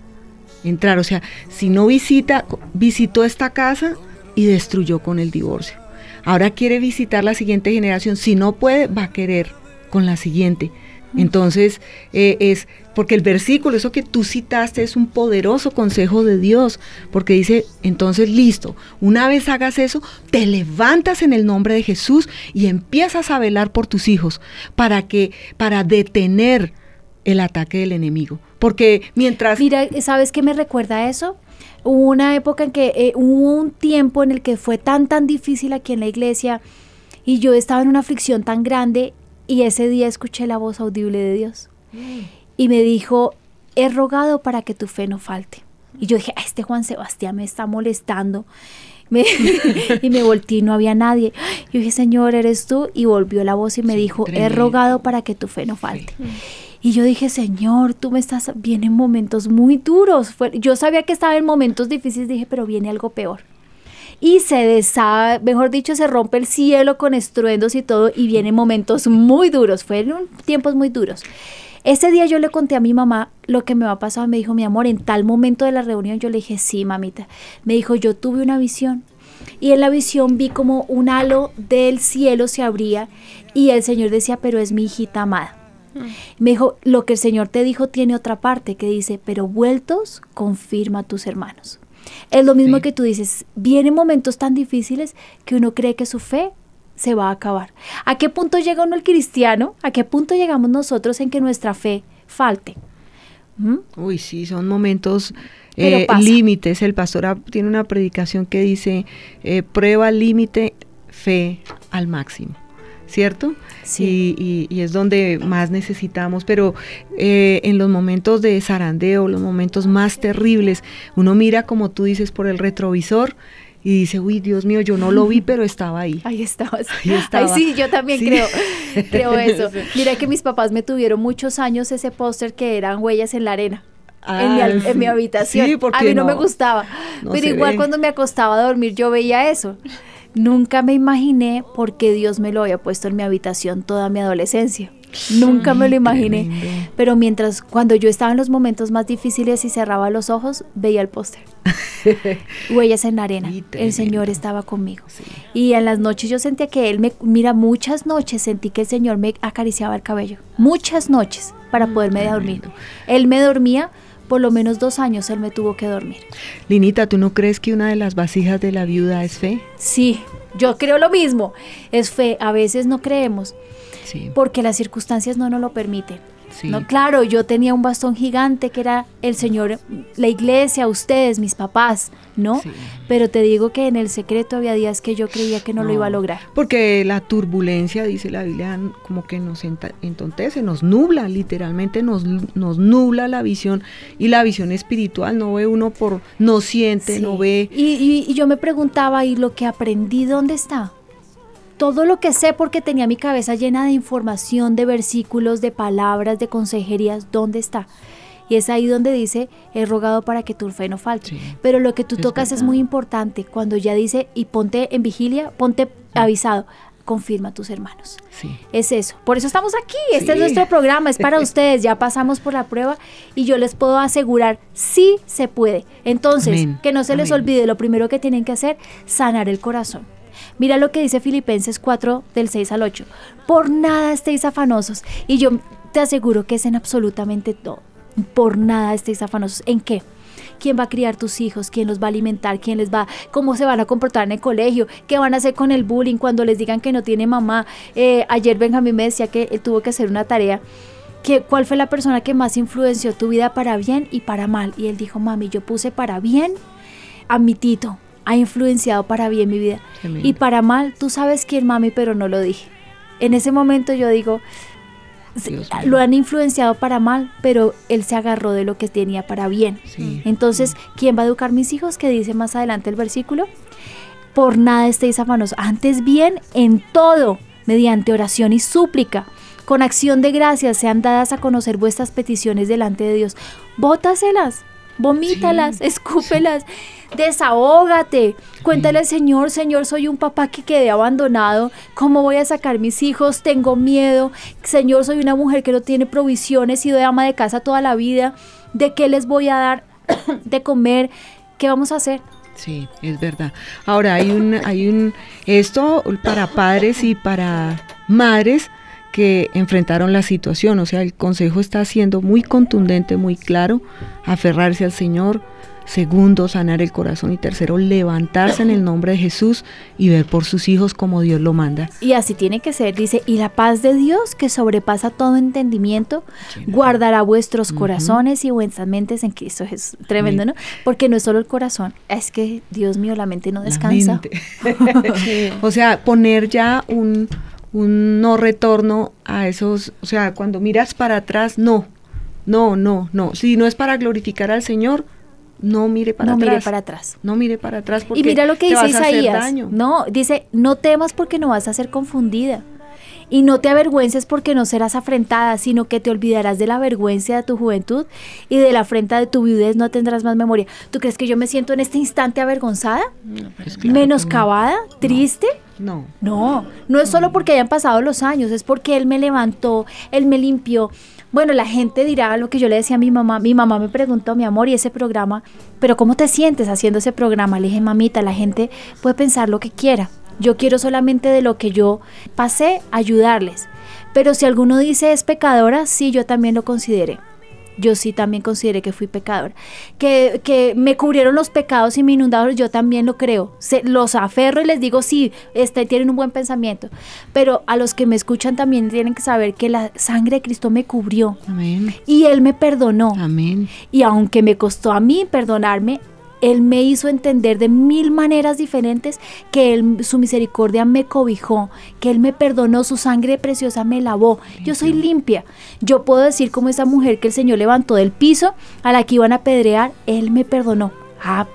entrar. O sea, si no visita, visitó esta casa y destruyó con el divorcio. Ahora quiere visitar la siguiente generación. Si no puede, va a querer con la siguiente. Entonces, eh, es porque el versículo, eso que tú citaste, es un poderoso consejo de Dios, porque dice, entonces listo, una vez hagas eso, te levantas en el nombre de Jesús y empiezas a velar por tus hijos, para que, para detener el ataque del enemigo. Porque mientras... Mira, ¿sabes qué me recuerda eso? Hubo una época en que eh, hubo un tiempo en el que fue tan, tan difícil aquí en la iglesia y yo estaba en una aflicción tan grande y ese día escuché la voz audible de Dios y me dijo, he rogado para que tu fe no falte. Y yo dije, este Juan Sebastián me está molestando. y me volteé y no había nadie. Yo dije, Señor, eres tú. Y volvió la voz y me dijo, he rogado para que tu fe no falte. Y yo dije, Señor, tú me estás, vienen momentos muy duros. yo sabía que estaba en momentos difíciles, dije, pero viene algo peor. Y se desaba, mejor dicho, se rompe el cielo con estruendos y todo, y vienen momentos muy duros, fueron tiempos muy duros. Ese día yo le conté a mi mamá lo que me va a pasar, me dijo, mi amor, en tal momento de la reunión, yo le dije, sí, mamita. Me dijo, yo tuve una visión. Y en la visión vi como un halo del cielo se abría y el Señor decía, pero es mi hijita amada. Me dijo, lo que el Señor te dijo tiene otra parte que dice, pero vueltos, confirma a tus hermanos. Es lo mismo que tú dices, vienen momentos tan difíciles que uno cree que su fe se va a acabar. ¿A qué punto llega uno el cristiano? ¿A qué punto llegamos nosotros en que nuestra fe falte? ¿Mm? Uy, sí, son momentos eh, límites. El pastor tiene una predicación que dice, eh, prueba límite, fe al máximo. ¿cierto? Sí. Y, es donde más necesitamos, pero eh, en los momentos de zarandeo, los momentos más terribles, uno mira, como tú dices, por el retrovisor y dice, uy, Dios mío, yo no lo vi, pero estaba ahí. Ahí estabas. Ahí estaba. Ay, sí, yo también creo, creo eso. Mira que mis papás me tuvieron muchos años ese póster que eran huellas en la arena. en, mi, en, mi, ah, habitación. Sí, a mí no, me gustaba. pero igual cuando me acostaba a dormir yo veía eso. Nunca me imaginé por qué Dios me lo había puesto en mi habitación toda mi adolescencia. Nunca me lo imaginé. Pero mientras, cuando yo estaba en los momentos más difíciles y cerraba los ojos, veía el póster. Huellas en la arena. El Señor estaba conmigo. Y en las noches yo sentía que Él me, mira, muchas noches sentí que el Señor me acariciaba el cabello. Muchas noches para mm, poderme dormir. Él me dormía por lo menos dos años él me tuvo que dormir. Linita, ¿tú no crees que una de las vasijas de la viuda es fe? Sí, yo creo lo mismo. Es fe. A veces no creemos. Porque las circunstancias no nos lo permiten. No, claro, yo tenía un bastón gigante que era el Señor, la iglesia, ustedes, mis papás, ¿no? Pero te digo que en el secreto había días que yo creía que no, lo iba a lograr. Porque la turbulencia, dice la Biblia, como que nos entontece, nos nubla, literalmente nos, nos nubla la visión y la visión espiritual, no ve uno por, no siente, no ve. Y, y yo me preguntaba, ¿y lo que aprendí dónde está? Todo lo que sé porque tenía mi cabeza llena de información, de versículos, de palabras, de consejerías, ¿dónde está? Y es ahí donde dice, he rogado para que tu fe no falte. Pero lo que tú tocas es muy importante. Cuando ya dice, y ponte en vigilia, ponte avisado, confirma a tus hermanos. Sí. Es eso. Por eso estamos aquí. Este es nuestro programa, es para ustedes. Ya pasamos por la prueba y yo les puedo asegurar, sí se puede. Entonces, que no se les olvide, lo primero que tienen que hacer, sanar el corazón. Mira lo que dice Filipenses 4 del 6 al 8. Por nada estéis afanosos. Y yo te aseguro que es en absolutamente todo. Por nada estéis afanosos. ¿En qué? quién va a criar tus hijos, quién los va a alimentar, quién les va, cómo se van a comportar en el colegio, qué van a hacer con el bullying cuando les digan que no tiene mamá. Eh, ayer Benjamín me decía que él tuvo que hacer una tarea. Que, ¿Cuál fue la persona que más influenció tu vida para bien y para mal? Y él dijo, mami, yo puse para bien a mi tito, ha influenciado para bien mi vida. Y para mal, tú sabes quién, mami, pero no lo dije. En ese momento yo digo, lo han influenciado para mal, pero él se agarró de lo que tenía para bien. Entonces, ¿quién va a educar mis hijos? Que dice más adelante el versículo. por nada estéis afanosos, antes bien en todo, mediante oración y súplica, con acción de gracias sean dadas a conocer vuestras peticiones delante de Dios. Bótaselas, vomítalas, escúpelas, desahógate, cuéntale al Señor, Señor, soy un papá que quedé abandonado, ¿cómo voy a sacar mis hijos? Tengo miedo, Señor, soy una mujer que no tiene provisiones, y de ama de casa toda la vida, ¿de qué les voy a dar de comer? ¿Qué vamos a hacer? Sí, es verdad. Ahora hay un, hay un, esto para padres y para madres que enfrentaron la situación, o sea, el consejo está siendo muy contundente, muy claro, aferrarse al Señor, segundo, sanar el corazón y tercero, levantarse en el nombre de Jesús y ver por sus hijos como Dios lo manda. Y así tiene que ser, dice, y la paz de Dios que sobrepasa todo entendimiento, guardará vuestros corazones y vuestras mentes en Cristo Jesús. Tremendo, ¿no? Porque no es solo el corazón, es que, Dios mío, la mente no descansa. o sea, poner ya un, un no retorno a esos, o sea, cuando miras para atrás, no, no, no, no. Si no es para glorificar al Señor, no mire para no atrás. mire para atrás. No mire para atrás porque y mira lo que dice Isaías. No, dice, no temas porque no vas a ser confundida. Y no te avergüences porque no serás afrentada, sino que te olvidarás de la vergüenza de tu juventud y de la afrenta de tu viudez no tendrás más memoria. ¿Tú crees que yo me siento en este instante avergonzada? Pues claro que ¿Menoscabada? ¿Triste? No. No, no es solo porque hayan pasado los años, es porque Él me levantó, Él me limpió. Bueno, la gente dirá lo que yo le decía a mi mamá. Mi mamá me preguntó, mi amor, y ese programa, pero ¿cómo te sientes haciendo ese programa? Le dije, mamita, la gente puede pensar lo que quiera. Yo quiero solamente de lo que yo pasé ayudarles. Pero si alguno dice es pecadora, sí, yo también lo consideré. Yo sí también consideré que fui pecadora. Que, que me cubrieron los pecados y me inundaron, yo también lo creo. Se, los aferro y les digo, sí, este, tienen un buen pensamiento. Pero a los que me escuchan también tienen que saber que la sangre de Cristo me cubrió. Amén. Y Él me perdonó. Amén. Y aunque me costó a mí perdonarme, Él me hizo entender de mil maneras diferentes que él, su misericordia me cobijó, que Él me perdonó, su sangre preciosa me lavó. Yo soy limpia. Yo puedo decir como esa mujer que el Señor levantó del piso a la que iban a apedrear, Él me perdonó. Ah,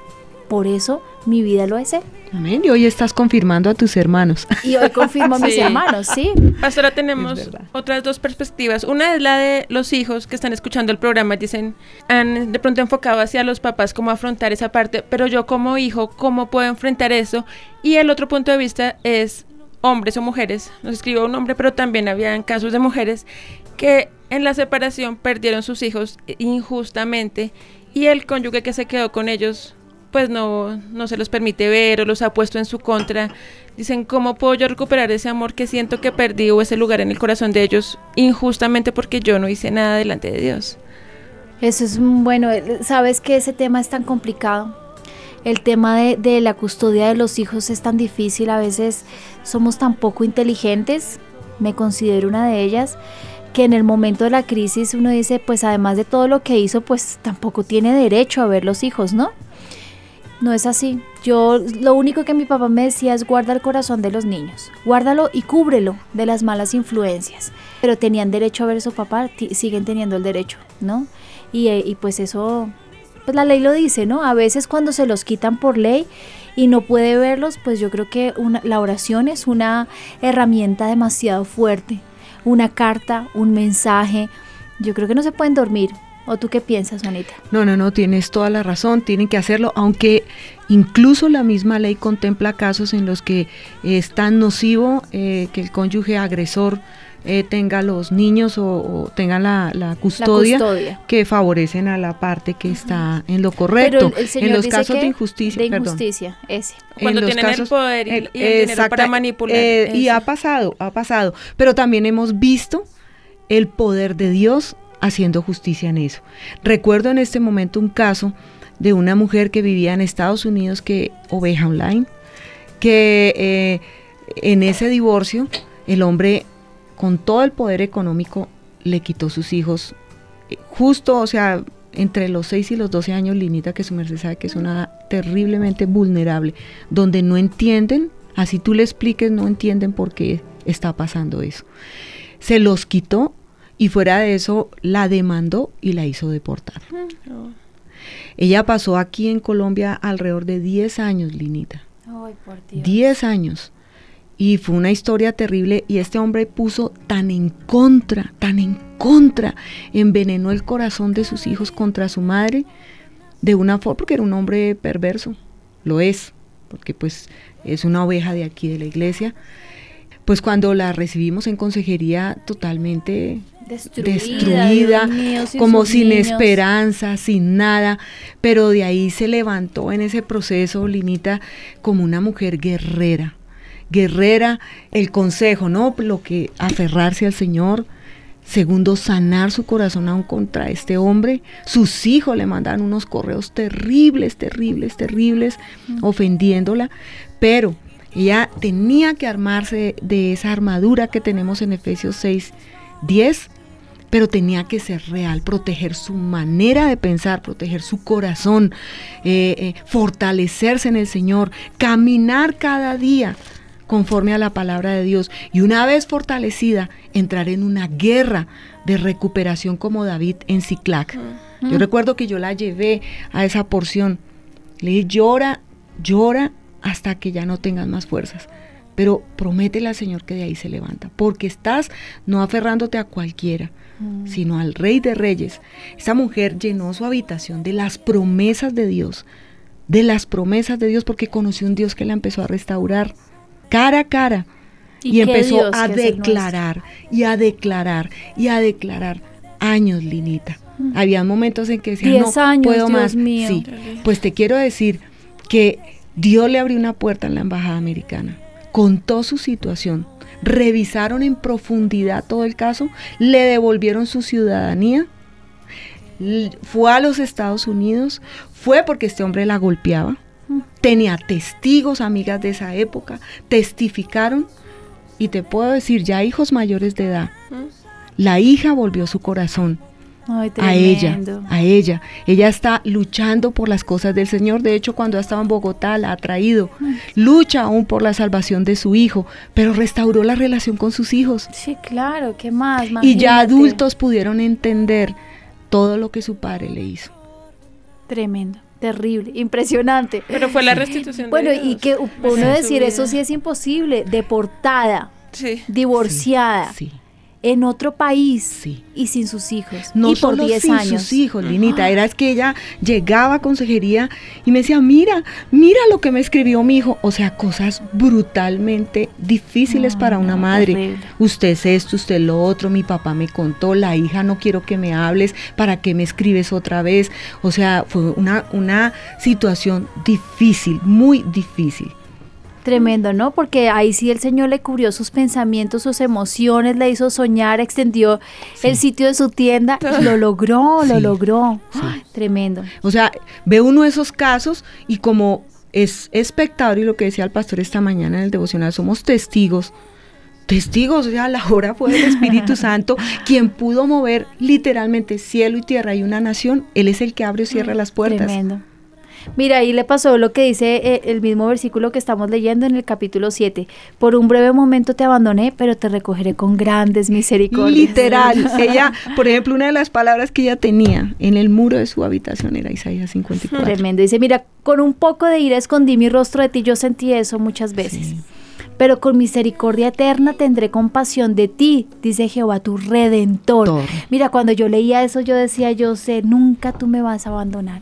por eso mi vida lo es Él. Amén. Y hoy estás confirmando a tus hermanos. Y hoy confirmo a mis Sí. hermanos, sí. Pastora, tenemos otras dos perspectivas. Una es la de los hijos que están escuchando el programa. Dicen, han de pronto enfocado hacia los papás cómo afrontar esa parte, pero yo como hijo, ¿cómo puedo enfrentar eso? Y el otro punto de vista es hombres o mujeres. Nos escribió un hombre, pero también habían casos de mujeres que en la separación perdieron sus hijos injustamente y el cónyuge que se quedó con ellos pues no, no se los permite ver o los ha puesto en su contra. Dicen, ¿cómo puedo yo recuperar ese amor que siento que perdí o ese lugar en el corazón de ellos injustamente porque yo no hice nada delante de Dios? Eso es bueno, eh, sabes que ese tema es tan complicado. El tema de, de la custodia de los hijos es tan difícil, a veces somos tan poco inteligentes, me considero una de ellas, que en el momento de la crisis uno dice, pues además de todo lo que hizo, pues tampoco tiene derecho a ver los hijos, ¿no? No es así. Yo lo único que mi papá me decía es guarda el corazón de los niños, guárdalo y cúbrelo de las malas influencias. Pero tenían derecho a ver a su papá, siguen teniendo el derecho, ¿no? Y, eh, y pues eso, pues la ley lo dice, ¿no? A veces cuando se los quitan por ley y no puede verlos, pues yo creo que una- la oración es una herramienta demasiado fuerte. Una carta, un mensaje. Yo creo que no se pueden dormir. ¿O tú qué piensas, Juanita? No, no, no, tienes toda la razón, tienen que hacerlo, aunque incluso la misma ley contempla casos en los que es tan nocivo eh, que el cónyuge agresor eh, tenga los niños o, o tenga la, la custodia, custodia. que favorecen a la parte que está en lo correcto. Pero el Señor en los dice casos que de injusticia, de perdón. injusticia, ese. Cuando en los tienen el poder y- y el dinero exacta- para manipular, eh, y ha pasado, ha pasado. Pero también hemos visto el poder de Dios haciendo justicia en eso. Recuerdo en este momento un caso de una mujer que vivía en Estados Unidos, que oveja online, que eh, en ese divorcio el hombre con todo el poder económico le quitó sus hijos eh, justo, o sea, entre los 6 y los 12 años, Linita, que su merced sabe que es una terriblemente vulnerable, donde no entienden, así tú le expliques, no entienden por qué está pasando eso. Se los quitó y fuera de eso la demandó y la hizo deportar. Ella pasó aquí en Colombia alrededor de 10 años, Linita. Ay, por Dios. 10 años. Y fue una historia terrible y este hombre puso tan en contra, tan en contra, envenenó el corazón de sus hijos contra su madre de una forma, porque era un hombre perverso, lo es, porque pues es una oveja de aquí de la iglesia. Pues cuando la recibimos en consejería totalmente Destruida, mío, como sin niños. esperanza, sin nada, pero de ahí se levantó en ese proceso, Linita, como una mujer guerrera, guerrera, el consejo, ¿no? Lo que aferrarse al Señor, segundo, sanar su corazón aún contra este hombre, sus hijos le mandan unos correos terribles, terribles, terribles, ofendiéndola, pero ella tenía que armarse de esa armadura que tenemos en Efesios 6, 10, pero tenía que ser real, proteger su manera de pensar, proteger su corazón, eh, eh, fortalecerse en el Señor, caminar cada día conforme a la palabra de Dios y una vez fortalecida, entrar en una guerra de recuperación como David en Ciclac. Yo recuerdo que yo la llevé a esa porción, le dije, llora, llora hasta que ya no tengas más fuerzas. Pero prométele al Señor que de ahí se levanta, porque estás no aferrándote a cualquiera, sino al Rey de Reyes. Esa mujer llenó su habitación de las promesas de Dios, de las promesas de Dios, porque conoció un Dios que la empezó a restaurar cara a cara. ¿Y empezó Dios a declarar, y a declarar, y a declarar. Años, Linita. Había momentos en que decía, no años, puedo Dios más. mío. Sí, pues te quiero decir que Dios le abrió una puerta en la embajada americana, contó su situación, revisaron en profundidad todo el caso, le devolvieron su ciudadanía, fue a los Estados Unidos, fue porque este hombre la golpeaba, tenía testigos, amigas de esa época, testificaron y te puedo decir, ya hijos mayores de edad, la hija volvió su corazón Ay, a ella, a ella. Ella está luchando por las cosas del Señor. De hecho, cuando ha estado en Bogotá, la ha traído. Lucha aún por la salvación de su hijo, pero restauró la relación con sus hijos. Sí, claro, ¿qué más? Y ya Imagínate. adultos pudieron entender todo lo que su padre le hizo. Tremendo, terrible, impresionante. Pero fue la restitución Bueno, de y que uno decir eso sí es imposible, deportada, Sí. divorciada, Sí. En otro país Sí. y sin sus hijos. No y por solo 10 sin años. sus hijos, Linita, era es que ella llegaba a consejería y me decía, mira, mira lo que me escribió mi hijo. O sea, cosas brutalmente difíciles No, para una no, madre. terrible. Usted es esto, usted lo otro, mi papá me contó, la hija no quiero que me hables, ¿para qué me escribes otra vez? O sea, fue una, una situación difícil, muy difícil. Tremendo, ¿no? Porque ahí sí el Señor le cubrió sus pensamientos, sus emociones, le hizo soñar, extendió el sitio de su tienda y lo logró, lo logró. sí. Ay, tremendo. O sea, ve uno de esos casos y como es espectador y lo que decía el pastor esta mañana en el devocional, somos testigos. Testigos, o sea, la hora fue el Espíritu Santo quien pudo mover literalmente cielo y tierra y una nación. Él es el que abre o cierra las puertas. Tremendo. Mira, ahí le pasó lo que dice eh, el mismo versículo que estamos leyendo en el capítulo 7. Por un breve momento te abandoné, pero te recogeré con grandes misericordias. Literal. ella, por ejemplo, una de las palabras que ella tenía en el muro de su habitación era Isaías 54. Tremendo. Dice, mira, con un poco de ira escondí mi rostro de ti. Yo sentí eso muchas veces. Sí. Pero con misericordia eterna tendré compasión de ti, dice Jehová, tu redentor. Tor. Mira, cuando yo leía eso, yo decía, yo sé, nunca tú me vas a abandonar.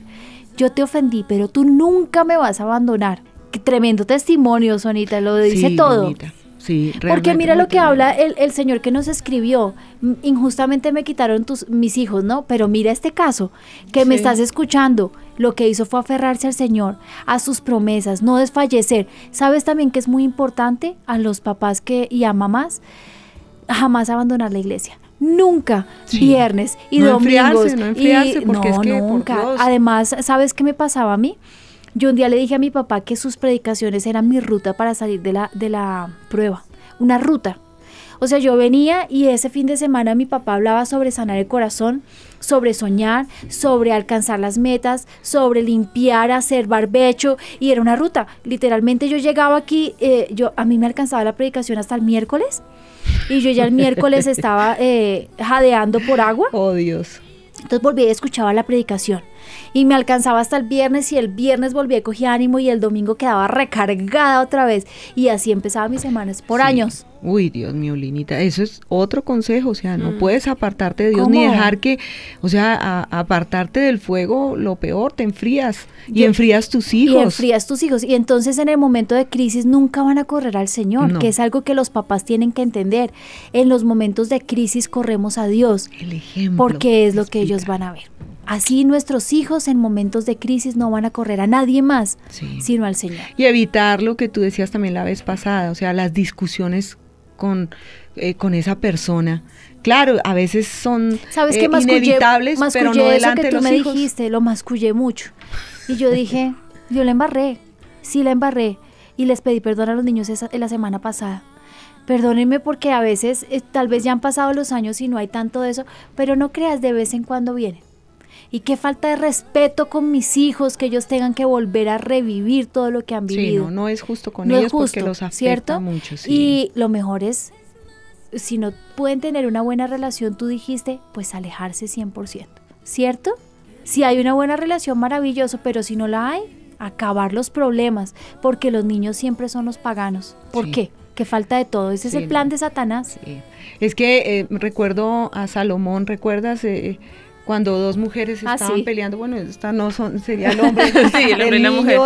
Yo te ofendí, pero tú nunca me vas a abandonar. Qué tremendo testimonio, Sonita, lo dice Sí, todo. Sí, Porque mira lo que habla el, el señor que nos escribió. "Mm, Injustamente me quitaron tus, mis hijos, ¿no? Pero mira este caso, que me estás escuchando. Lo que hizo fue aferrarse al Señor, a sus promesas, no desfallecer. ¿Sabes también que es muy importante a los papás que, y a mamás? Jamás abandonar la iglesia. Nunca Sí. viernes y No domingos. enfriarse, no enfriarse, y, porque es no, que, por nunca. Además, ¿sabes qué me pasaba a mí? Yo un día le dije a mi papá que sus predicaciones eran mi ruta para salir de la, de la prueba. Una ruta. O sea, yo venía y ese fin de semana mi papá hablaba sobre sanar el corazón, sobre soñar, sobre alcanzar las metas, sobre limpiar, hacer barbecho y era una ruta. Literalmente yo llegaba aquí, eh, yo a mí me alcanzaba la predicación hasta el miércoles y yo ya el miércoles estaba eh, jadeando por agua. Oh, Dios. Entonces volví y escuchaba la predicación. Y me alcanzaba hasta el viernes y el viernes volví a coger ánimo y el domingo quedaba recargada otra vez. Y así empezaba mis semanas por años. Uy, Dios mío, Linita, eso es otro consejo, o sea, no mm. puedes apartarte de Dios ni dejar que, o sea, apartarte del fuego, lo peor, te enfrías y enfrías tus hijos. Y enfrías tus hijos. Y entonces en el momento de crisis nunca van a correr al Señor, que es algo que los papás tienen que entender. En los momentos de crisis corremos a Dios. El ejemplo. Porque es lo que ellos van a ver. Así nuestros hijos en momentos de crisis no van a correr a nadie más, sino al Señor. Y evitar lo que tú decías también la vez pasada, o sea, las discusiones con, eh, con esa persona. Claro, a veces son ¿Sabes? Eh, inevitables, pero no delante que tú me dijiste, lo mascullé mucho. Y yo dije, yo la embarré, sí la embarré. Y les pedí perdón a los niños esa, la semana pasada. Perdónenme porque a veces, eh, tal vez ya han pasado los años y no hay tanto de eso, pero no creas, de vez en cuando vienen. Y qué falta de respeto con mis hijos, que ellos tengan que volver a revivir todo lo que han vivido. Sí, no, no es justo con ellos porque los afecta ¿cierto? mucho. Y lo mejor es, si no pueden tener una buena relación, tú dijiste, pues alejarse 100%, ¿cierto? Si hay una buena relación, maravilloso, pero si no la hay, acabar los problemas, porque los niños siempre son los paganos. ¿Por qué? Que falta de todo. Ese es el plan de Satanás. Es que eh, recuerdo a Salomón, ¿recuerdas? Eh, cuando dos mujeres ah, estaban peleando, bueno, esta no son, sería el hombre, sí, el, hombre y la mujer.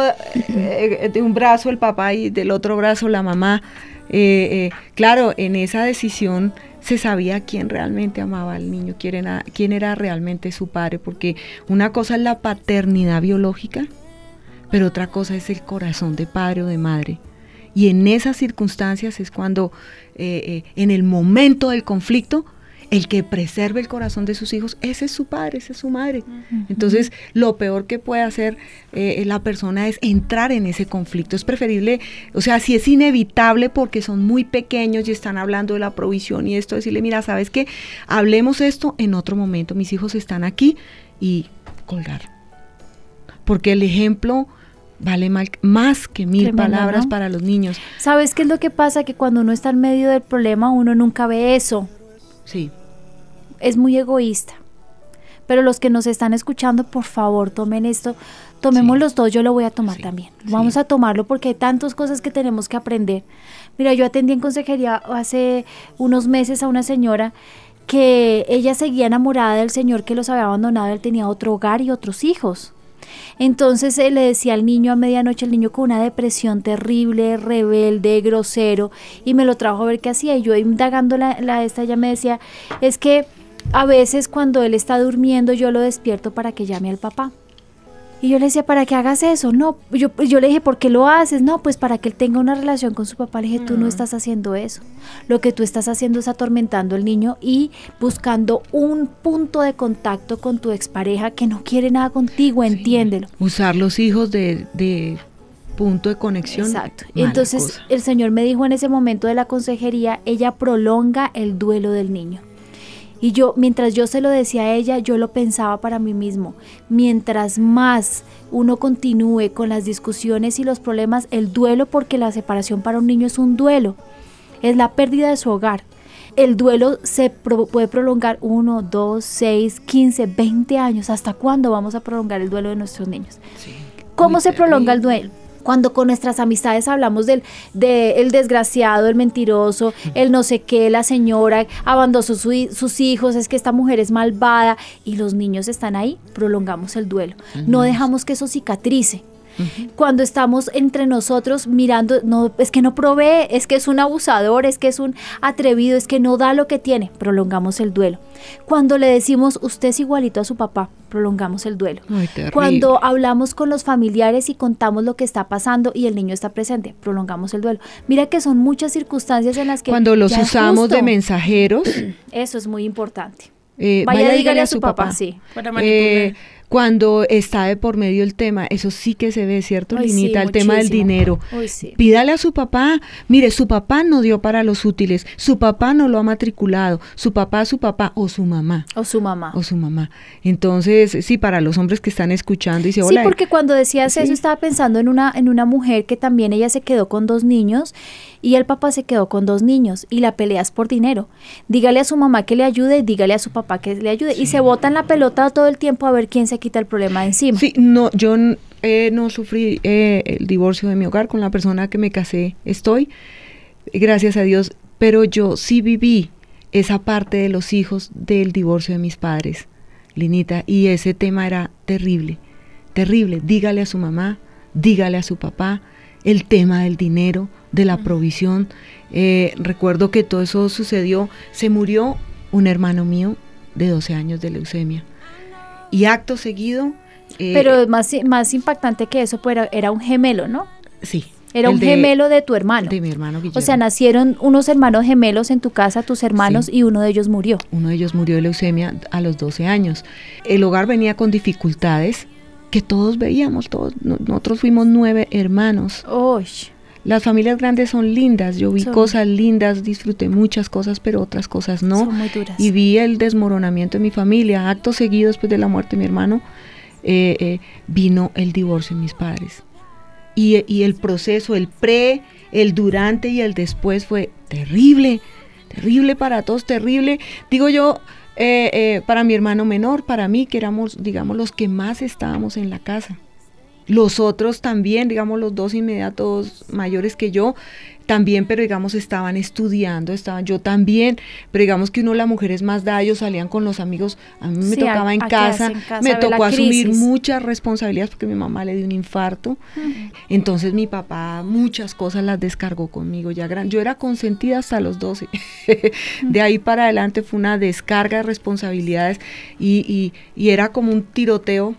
Eh, de un brazo el papá y del otro brazo la mamá. Eh, eh, claro, en esa decisión se sabía quién realmente amaba al niño, quién era, quién era realmente su padre, porque una cosa es la paternidad biológica, pero otra cosa es el corazón de padre o de madre. Y en esas circunstancias es cuando, en el momento del conflicto, el que preserve el corazón de sus hijos, ese es su padre, esa es su madre. Entonces, lo peor que puede hacer eh, la persona es entrar en ese conflicto. Es preferible, o sea, si es inevitable porque son muy pequeños y están hablando de la provisión y esto, decirle, mira, ¿sabes qué? Hablemos esto en otro momento, mis hijos están aquí y colgar. Porque el ejemplo vale más que mil palabras para los niños. ¿Sabes qué es lo que pasa? Que cuando uno está en medio del problema, uno nunca ve eso. Sí es muy egoísta. Pero los que nos están escuchando, por favor, tomen esto, tomemos los dos, yo lo voy a tomar también. Vamos a tomarlo porque hay tantas cosas que tenemos que aprender. Mira, yo atendí en consejería hace unos meses a una señora que ella seguía enamorada del señor que los había abandonado, él tenía otro hogar y otros hijos. Entonces él le decía al niño a medianoche, el niño con una depresión terrible, rebelde, grosero, y me lo trajo a ver qué hacía. Y yo indagando la, la esta, ella me decía, es que a veces cuando él está durmiendo yo lo despierto para que llame al papá. Y yo le decía, ¿para qué hagas eso? No, yo, yo le dije, ¿por qué lo haces? No, pues para que él tenga una relación con su papá. Le dije, tú no mm. estás haciendo eso. Lo que tú estás haciendo es atormentando al niño y buscando un punto de contacto con tu expareja que no quiere nada contigo, entiéndelo. Usar los hijos de, de punto de conexión. Exacto. Entonces el Señor me dijo en ese momento de la consejería, ella prolonga el duelo del niño. Y yo, mientras yo se lo decía a ella, yo lo pensaba para mí mismo. Mientras más uno continúe con las discusiones y los problemas, el duelo, porque la separación para un niño es un duelo, es la pérdida de su hogar. El duelo se puede prolongar 1, 2, 6, 15, 20 años. ¿Hasta cuándo vamos a prolongar el duelo de nuestros niños? ¿Cómo se prolonga el duelo? Cuando con nuestras amistades hablamos del de el desgraciado, el mentiroso, el no sé qué, la señora abandonó sus hijos, es que esta mujer es malvada y los niños están ahí, prolongamos el duelo. No dejamos que eso cicatrice. Cuando estamos entre nosotros mirando, no, es que no provee, es que es un abusador, es que es un atrevido, es que no da lo que tiene, prolongamos el duelo. Cuando le decimos, usted es igualito a su papá, prolongamos el duelo. Cuando hablamos con los familiares y contamos lo que está pasando y el niño está presente, prolongamos el duelo. Mira que son muchas circunstancias en las que... Cuando los usamos de mensajeros. Eso es muy importante. Eh, vaya, dígale, a su papá, sí. Para eh, cuando está de por medio el tema, eso sí que se ve, ¿cierto, Linita? el tema del dinero. Pídale a su papá, mire, su papá no dio para los útiles, su papá no lo ha matriculado, su papá, su papá o su mamá. O su mamá. O su mamá. Entonces, sí, para los hombres que están escuchando y se Sí, porque cuando decías eso estaba pensando en una, en una mujer que también ella se quedó con dos niños y el papá se quedó con dos niños y la peleas por dinero. Dígale a su mamá que le ayude, dígale a su papá que le ayude y se botan la pelota todo el tiempo a ver quién se se quita el problema de encima. Sí, no, yo eh, no sufrí eh, el divorcio de mi hogar con la persona que me casé, estoy, gracias a Dios, pero yo sí viví esa parte de los hijos del divorcio de mis padres, Linita, y ese tema era terrible, terrible. Dígale a su mamá, dígale a su papá, el tema del dinero, de la provisión. Eh, recuerdo que todo eso sucedió, se murió un hermano mío de 12 años de leucemia. Y acto seguido... Eh, Pero más, más impactante que eso, pues era, un gemelo, ¿no? Sí. Era un gemelo de tu hermano. De mi hermano Guillermo. O sea, nacieron unos hermanos gemelos en tu casa, tus hermanos, y uno de ellos murió. Uno de ellos murió de leucemia a los 12 años. El hogar venía con dificultades que todos veíamos, todos. Nosotros fuimos nueve hermanos. Las familias grandes son lindas, yo vi cosas lindas, disfruté muchas cosas, pero otras cosas no. Son muy duras. Y vi el desmoronamiento de mi familia. Acto seguido, después de la muerte de mi hermano, eh, eh, vino el divorcio de mis padres. Y, y, el proceso, el pre, el durante y el después fue terrible, terrible para todos, terrible. Digo yo, eh, para mi hermano menor, para mí, que éramos, digamos, los que más estábamos en la casa. Los otros también, digamos, los dos inmediatos mayores que yo, también, pero digamos, estaban estudiando, estaban yo también, pero digamos que uno, las mujeres más da, ellos salían con los amigos, a mí me tocaba en, casa, me tocó asumir muchas responsabilidades porque mi mamá le dio un infarto, entonces mi papá muchas cosas las descargó conmigo, ya gran, yo era consentida hasta los 12, de ahí para adelante fue una descarga de responsabilidades y, y, y era como un tiroteo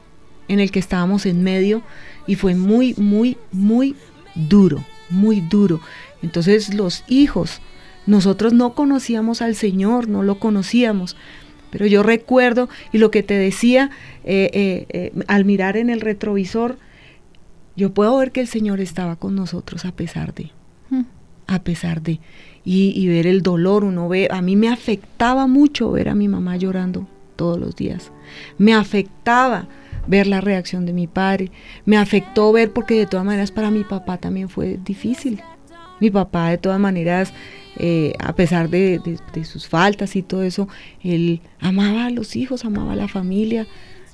en el que estábamos en medio y fue muy, muy, muy duro, muy duro. Entonces los hijos, nosotros no conocíamos al Señor, no lo conocíamos. Pero yo recuerdo, y lo que te decía, eh, eh, eh, al mirar en el retrovisor, yo puedo ver que el Señor estaba con nosotros a pesar de, mm. a pesar de, y, y, ver el dolor, uno ve, a mí me afectaba mucho ver a mi mamá llorando todos los días, me afectaba ver la reacción de mi padre. Me afectó ver porque de todas maneras para mi papá también fue difícil. Mi papá de todas maneras, eh, a pesar de, sus faltas y todo eso, él amaba a los hijos, amaba a la familia.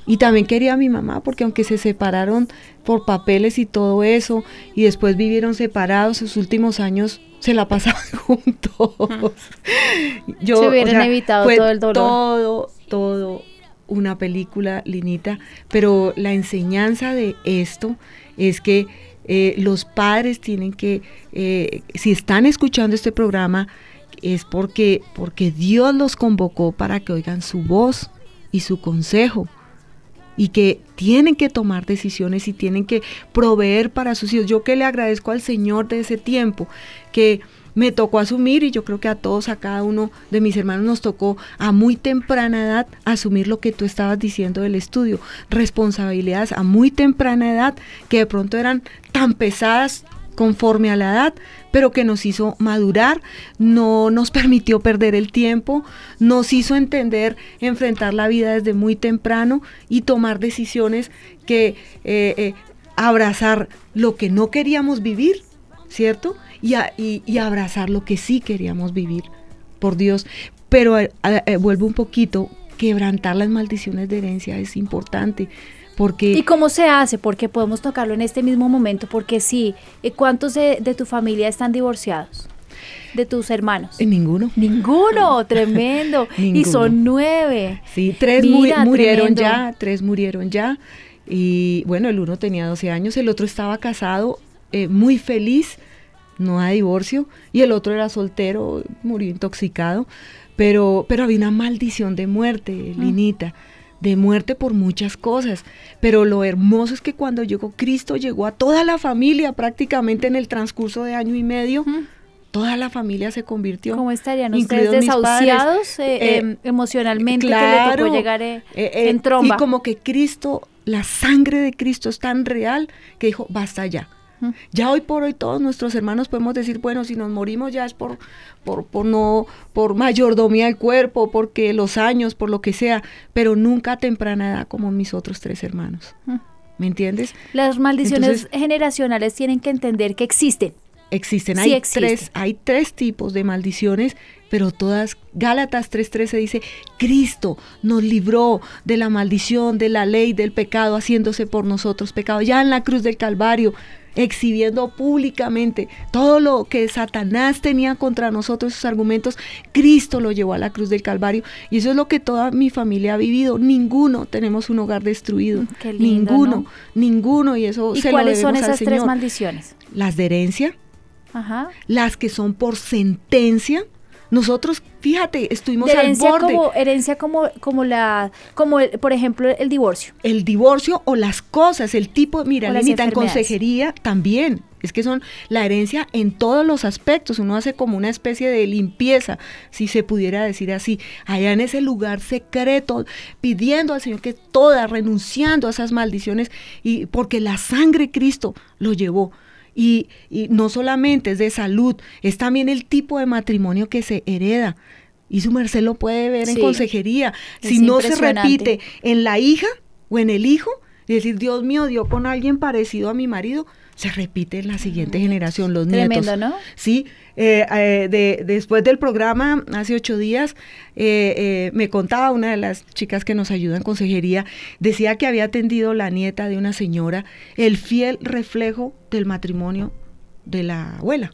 Y también quería a mi mamá, porque aunque se separaron por papeles y todo eso, y después vivieron separados, sus últimos años se la pasaban juntos. Yo, se hubieran evitado todo el dolor. Todo, todo una película, Linita, pero la enseñanza de esto es que eh, los padres tienen que, eh, si están escuchando este programa, es porque, porque Dios los convocó para que oigan su voz y su consejo y que tienen que tomar decisiones y tienen que proveer para sus hijos. Yo que le agradezco al Señor de ese tiempo, que me tocó asumir y yo creo que a todos, a cada uno de mis hermanos nos tocó a muy temprana edad asumir lo que tú estabas diciendo del estudio, responsabilidades a muy temprana edad que de pronto eran tan pesadas conforme a la edad, pero que nos hizo madurar, no nos permitió perder el tiempo, nos hizo entender, enfrentar la vida desde muy temprano y tomar decisiones que eh, eh, abrazar lo que no queríamos vivir, ¿cierto? y, abrazar lo que sí queríamos vivir, por Dios. Pero eh, eh, vuelvo un poquito, quebrantar las maldiciones de herencia es importante. Porque ¿Y cómo se hace? Porque podemos tocarlo en este mismo momento, porque sí, eh, ¿cuántos de, tu familia están divorciados? de tus hermanos? Ninguno. Ninguno, tremendo. Y son nueve. Sí, tres murieron ya, tres murieron ya. Y bueno, el uno tenía 12 años, el otro estaba casado, muy feliz, no hay divorcio, y el otro era soltero, murió intoxicado, pero, pero había una maldición de muerte, Linita, de muerte por muchas cosas, pero lo hermoso es que cuando llegó Cristo llegó a toda la familia prácticamente en el transcurso de año y medio. Toda la familia se convirtió. ¿Cómo estarían ustedes desahuciados eh, eh, em, emocionalmente claro, que le tocó llegar eh, en tromba? Y como que Cristo, la sangre de Cristo es tan real que dijo, basta ya ya hoy por hoy todos nuestros hermanos podemos decir, bueno, si nos morimos ya es por, por, por no, por mayordomía del cuerpo, porque los años, por lo que sea, pero nunca a temprana edad como mis otros tres hermanos. ¿Me entiendes? Las maldiciones generacionales tienen que entender que existen. existen. Sí hay, existen. Tres, hay tres tipos de maldiciones, pero todas, Gálatas 3.13 dice, Cristo nos libró de la maldición, de la ley, del pecado, haciéndose por nosotros pecado, ya en la cruz del Calvario, exhibiendo públicamente todo lo que Satanás tenía contra nosotros, sus argumentos, Cristo lo llevó a la cruz del Calvario. Y eso es lo que toda mi familia ha vivido. Ninguno tenemos un hogar destruido. Mm, lindo, ninguno, ¿no? ninguno. Y eso ¿Y se cuáles lo son debemos al esas tres maldiciones? Las de herencia, Ajá. las que son por sentencia. Nosotros, fíjate, estuvimos De al borde. como herencia como como la como el- por ejemplo el divorcio. el divorcio o las cosas, el tipo, mira, Lenita, en consejería también. Es que son la herencia en todos los aspectos. Uno hace como una especie de limpieza, si se pudiera decir así, allá en ese lugar secreto, pidiendo al Señor que toda, renunciando a esas maldiciones, y porque la sangre de Cristo lo llevó. Y, y no solamente es de salud, es también el tipo de matrimonio que se hereda. Y su merced lo puede ver en consejería. Es Si no se repite en la hija o en el hijo, y decir, Dios mío, dio con alguien parecido a mi marido, se repite en la siguiente generación, los Tremendo, nietos. ¿no? Sí, eh, eh, de- después del programa, hace ocho días, eh, eh, me contaba una de las chicas que nos ayuda en consejería, decía que había atendido la nieta de una señora, el fiel reflejo del matrimonio de la abuela.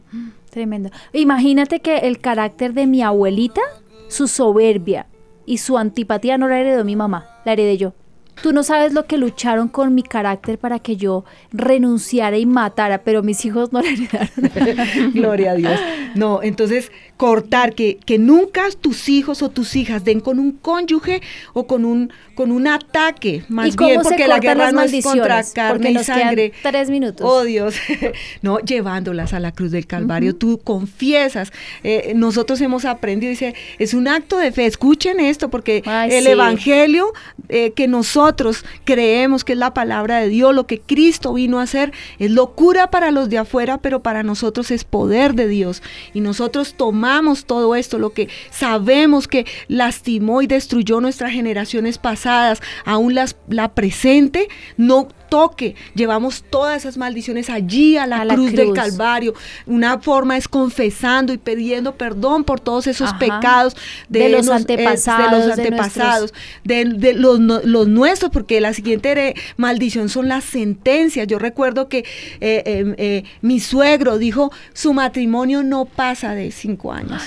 Tremendo. Imagínate que el carácter de mi abuelita, su soberbia y su antipatía no la heredó mi mamá, la heredé yo. Tú no sabes lo que lucharon con mi carácter para que yo renunciara y matara, pero mis hijos no la heredaron. Gloria a Dios. No, entonces cortar que, que nunca tus hijos o tus hijas den con un cónyuge o con un con un ataque, más ¿Y cómo bien porque la guerra no es contra carne y sangre. tres minutos. Oh Dios, no, llevándolas a la cruz del Calvario, tú confiesas. Eh, nosotros hemos aprendido, dice, es un acto de fe. Escuchen esto, porque Ay, el sí. Evangelio eh, que nosotros creemos que es la palabra de Dios, lo que Cristo vino a hacer, es locura para los de afuera, pero para nosotros es poder de Dios. Y nosotros tomamos todo esto, lo que sabemos que lastimó y destruyó nuestras generaciones pasadas, aún las, la presente, no toque. Llevamos todas esas maldiciones allí a la, A la cruz, del. Calvario. Una forma es confesando y pidiendo perdón por todos esos Ajá. pecados De los antepasados, de los de antepasados, de, de los, no- los nuestros, porque la siguiente maldición son las sentencias. Yo recuerdo que eh, eh, eh, mi suegro dijo, su matrimonio no pasa de cinco años.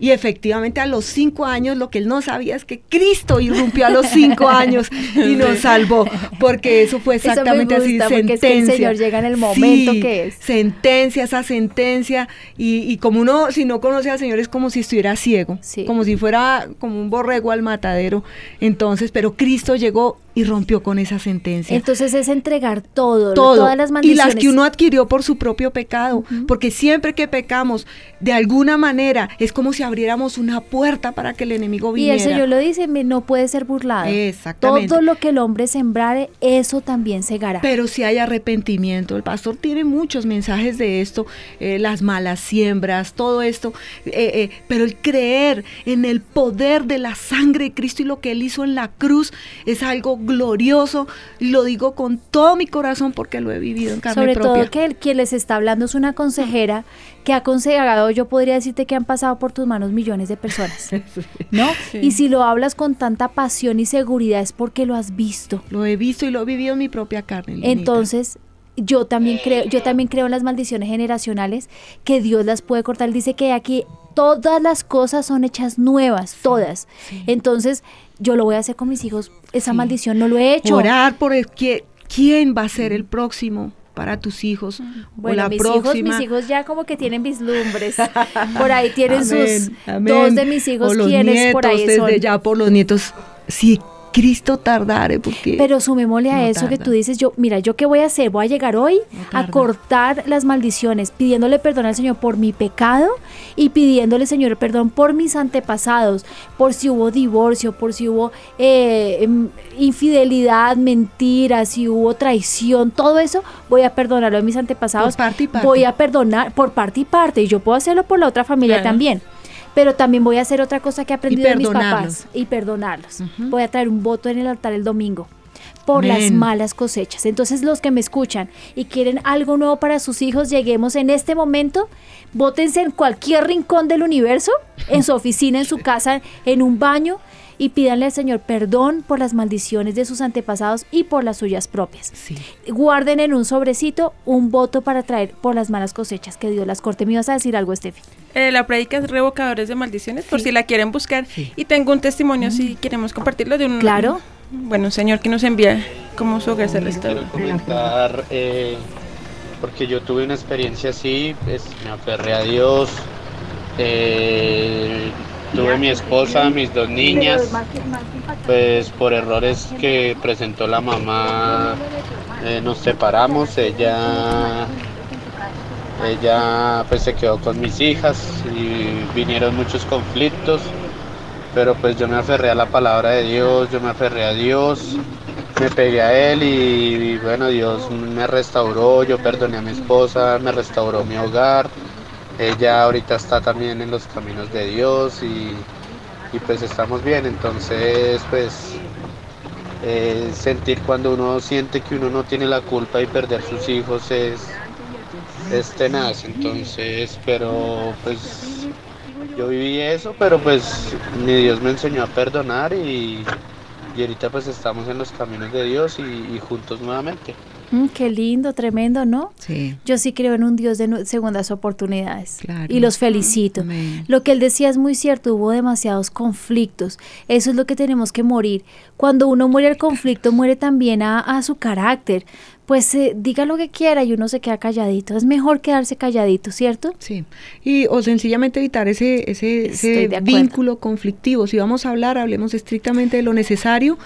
Y efectivamente a los cinco años lo que él no sabía es que Cristo irrumpió a los cinco años y nos salvó, porque eso fue Eso me exactamente así, gusta, porque es que el sentencia. Señor llega en el momento Sí, que es. Sentencia, esa sentencia, y, y como uno, si no conoce al Señor, es como si estuviera ciego, Sí. como si fuera como un borrego al matadero. Entonces, pero Cristo llegó y rompió con esa sentencia Entonces es entregar todo, todo todas las y maldiciones. las que uno adquirió por su propio pecado, porque siempre que pecamos, de alguna manera es como si abriéramos una puerta para que el enemigo Y viniera. el Señor lo dice, no puede ser burlado. Exactamente. Todo lo que el hombre sembrare, eso también segará. Pero si hay arrepentimiento, el pastor tiene muchos mensajes de esto, eh, las malas siembras, todo esto, eh, eh, pero el creer en el poder de la sangre de Cristo y lo que Él hizo en la cruz es algo glorioso, lo digo con todo mi corazón porque lo he vivido en carne Sobre propia. todo que el, quien les está hablando es una consejera que ha aconsejado, yo podría decirte que han pasado por tus manos millones de personas, ¿no? Sí. Y si lo hablas con tanta pasión y seguridad es porque lo has visto. Lo he visto y lo he vivido en mi propia carne. Entonces, yo también creo, yo también creo en las maldiciones generacionales que Dios las puede cortar. Él dice que aquí todas las cosas son hechas nuevas, todas. Entonces, yo lo voy a hacer con mis hijos. Esa Sí. maldición no lo he hecho. Orar por el que, quién va a ser el próximo para tus hijos o Bueno, la mis hijos, mis hijos ya como que tienen vislumbres. Por ahí tienen sus Amén, dos de mis hijos quienes por ahí son. desde ya por los nietos. Si Cristo tardare, porque Pero sumémosle a No eso que tú dices, yo, mira, yo qué voy a hacer, voy a llegar hoy No a cortar las maldiciones, pidiéndole perdón al Señor por mi pecado y pidiéndole, Señor, perdón por mis antepasados, por si hubo divorcio, por si hubo eh, em, infidelidad, mentiras, si hubo traición, todo eso, voy a perdonarlo a mis antepasados. Por parte y parte. Voy a perdonar por parte y parte, y yo puedo hacerlo por la otra familia Claro. también. Pero también voy a hacer otra cosa que he aprendido de mis papás y perdonarlos. Voy a traer un voto en el altar el domingo. Por las malas cosechas. Entonces los que me escuchan y quieren algo nuevo para sus hijos, lleguemos en este momento, bótense en cualquier rincón del universo, en su oficina, en su casa, en un baño y pídanle al Señor perdón por las maldiciones de sus antepasados y por las suyas propias. Sí. Guarden en un sobrecito un voto para traer por las malas cosechas que Dios las corte. ¿Me ibas a decir algo, Estefi? Eh, la prédica es Revocadores de Maldiciones, por si la quieren buscar. Y tengo un testimonio, si queremos compartirlo, de un, Claro. Bueno, señor que nos envía como su hogar celestial. Quiero comentar, eh, porque yo tuve una experiencia así, pues me aferré a Dios, eh, tuve mi esposa, mis dos niñas, pues por errores que presentó la mamá eh, nos separamos, ella, ella pues se quedó con mis hijas y vinieron muchos conflictos, pero pues yo me aferré a la palabra de Dios, yo me aferré a Dios, me pegué a él y, bueno, Dios me restauró, yo perdoné a mi esposa, me restauró mi hogar, ella ahorita está también en los caminos de Dios y, y pues estamos bien, entonces pues eh, sentir cuando uno siente que uno no tiene la culpa y perder sus hijos es, es tenaz, entonces, pero pues yo viví eso, pero pues mi Dios me enseñó a perdonar y, y ahorita pues estamos en los caminos de Dios y, y juntos nuevamente. Mm, qué lindo, tremendo, ¿no? Sí. Yo sí creo en un Dios de segundas oportunidades. Claro. Y los felicito. Amén. Lo que él decía es muy cierto, hubo demasiados conflictos. Eso es lo que tenemos que morir. Cuando uno muere al conflicto, muere también a, a su carácter. Pues eh, diga lo que quiera y uno se queda calladito. Es mejor quedarse calladito, ¿cierto? Sí, y o sencillamente evitar ese, ese, ese vínculo conflictivo. Si vamos a hablar, hablemos estrictamente de lo necesario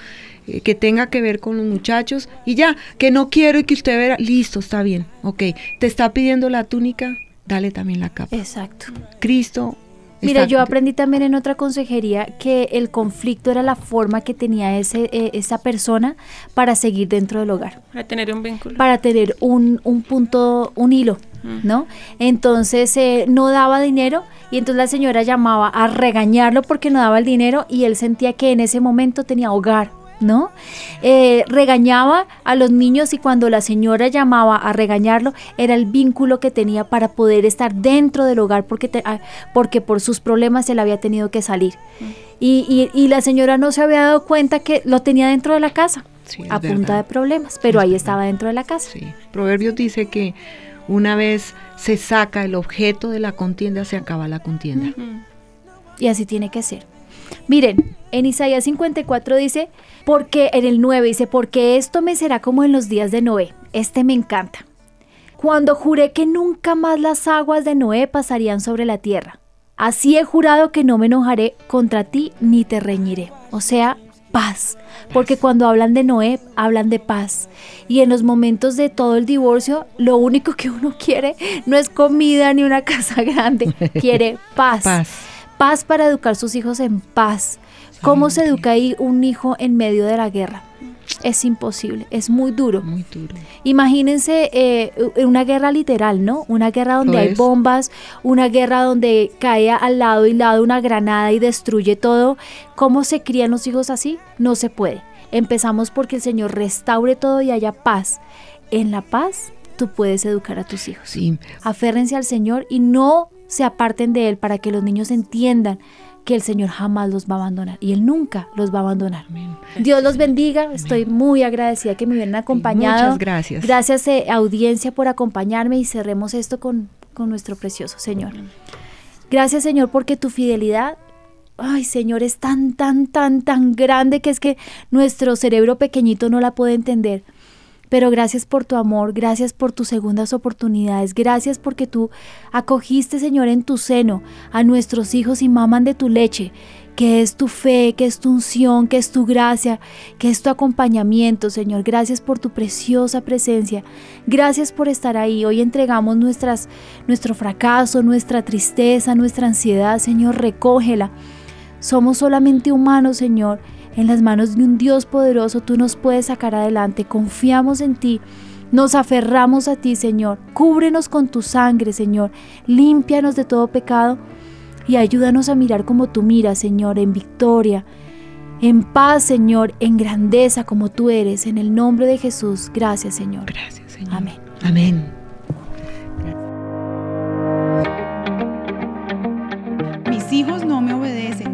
eh, que tenga que ver con los muchachos y ya, que no quiero y que usted verá, listo, está bien, ok, te está pidiendo la túnica, dale también la capa. Exacto. Cristo. Mira, yo aprendí también en otra consejería que el conflicto era la forma que tenía ese, eh, esa persona para seguir dentro del hogar. Para tener un vínculo. para tener un, un punto, un hilo, ¿no? Entonces eh, no daba dinero y entonces la señora llamaba a regañarlo porque no daba el dinero y él sentía que en ese momento tenía hogar. ¿No? Eh, regañaba a los niños y cuando la señora llamaba a regañarlo era el vínculo que tenía para poder estar dentro del hogar porque, te- ah, porque por sus problemas él había tenido que salir. Y, y- y la señora no se había dado cuenta que lo tenía dentro de la casa Sí, a punta de problemas, pero ahí estaba dentro de la casa. Sí. Proverbios dice que una vez se saca el objeto de la contienda, se acaba la contienda. Y así tiene que ser. Miren, en Isaías 54 dice, porque en el 9 dice, porque esto me será como en los días de Noé. Este me encanta. Cuando juré que nunca más las aguas de Noé pasarían sobre la tierra. Así he jurado que no me enojaré contra ti ni te reñiré. O sea, paz. Porque cuando hablan de Noé, hablan de paz. Y en los momentos de todo el divorcio, lo único que uno quiere no es comida ni una casa grande. Quiere paz. Paz. Paz para educar sus hijos en paz. ¿Cómo se educa ahí un hijo en medio de la guerra? Es imposible, es muy duro. Muy duro. Imagínense eh, una guerra literal, ¿no? Una guerra donde hay bombas, una guerra donde cae al lado y lado una granada y destruye todo. ¿Cómo se crían los hijos así? No se puede. Empezamos porque el Señor restaure todo y haya paz. En la paz tú puedes educar a tus hijos. Sí. Aférrense al Señor y no se aparten de Él para que los niños entiendan que el Señor jamás los va a abandonar y Él nunca los va a abandonar. Dios los bendiga, estoy muy agradecida que me hubieran acompañado. Muchas gracias. Gracias eh, audiencia por acompañarme y cerremos esto con, con nuestro precioso Señor. Gracias Señor porque tu fidelidad, ay Señor, es tan, tan, tan, tan grande que es que nuestro cerebro pequeñito no la puede entender. Pero gracias por tu amor, gracias por tus segundas oportunidades, gracias porque tú acogiste, Señor, en tu seno a nuestros hijos y maman de tu leche, que es tu fe, que es tu unción, que es tu gracia, que es tu acompañamiento, Señor. Gracias por tu preciosa presencia. Gracias por estar ahí. Hoy entregamos nuestras, nuestro fracaso, nuestra tristeza, nuestra ansiedad, Señor, recógela. Somos solamente humanos, Señor. En las manos de un Dios poderoso tú nos puedes sacar adelante. Confiamos en ti. Nos aferramos a ti, Señor. Cúbrenos con tu sangre, Señor. Límpianos de todo pecado y ayúdanos a mirar como tú miras, Señor, en victoria, en paz, Señor, en grandeza como tú eres. En el nombre de Jesús. Gracias, Señor. Gracias, Señor. Amén. Amén. Mis hijos no me obedecen,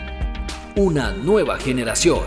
Una nueva generación.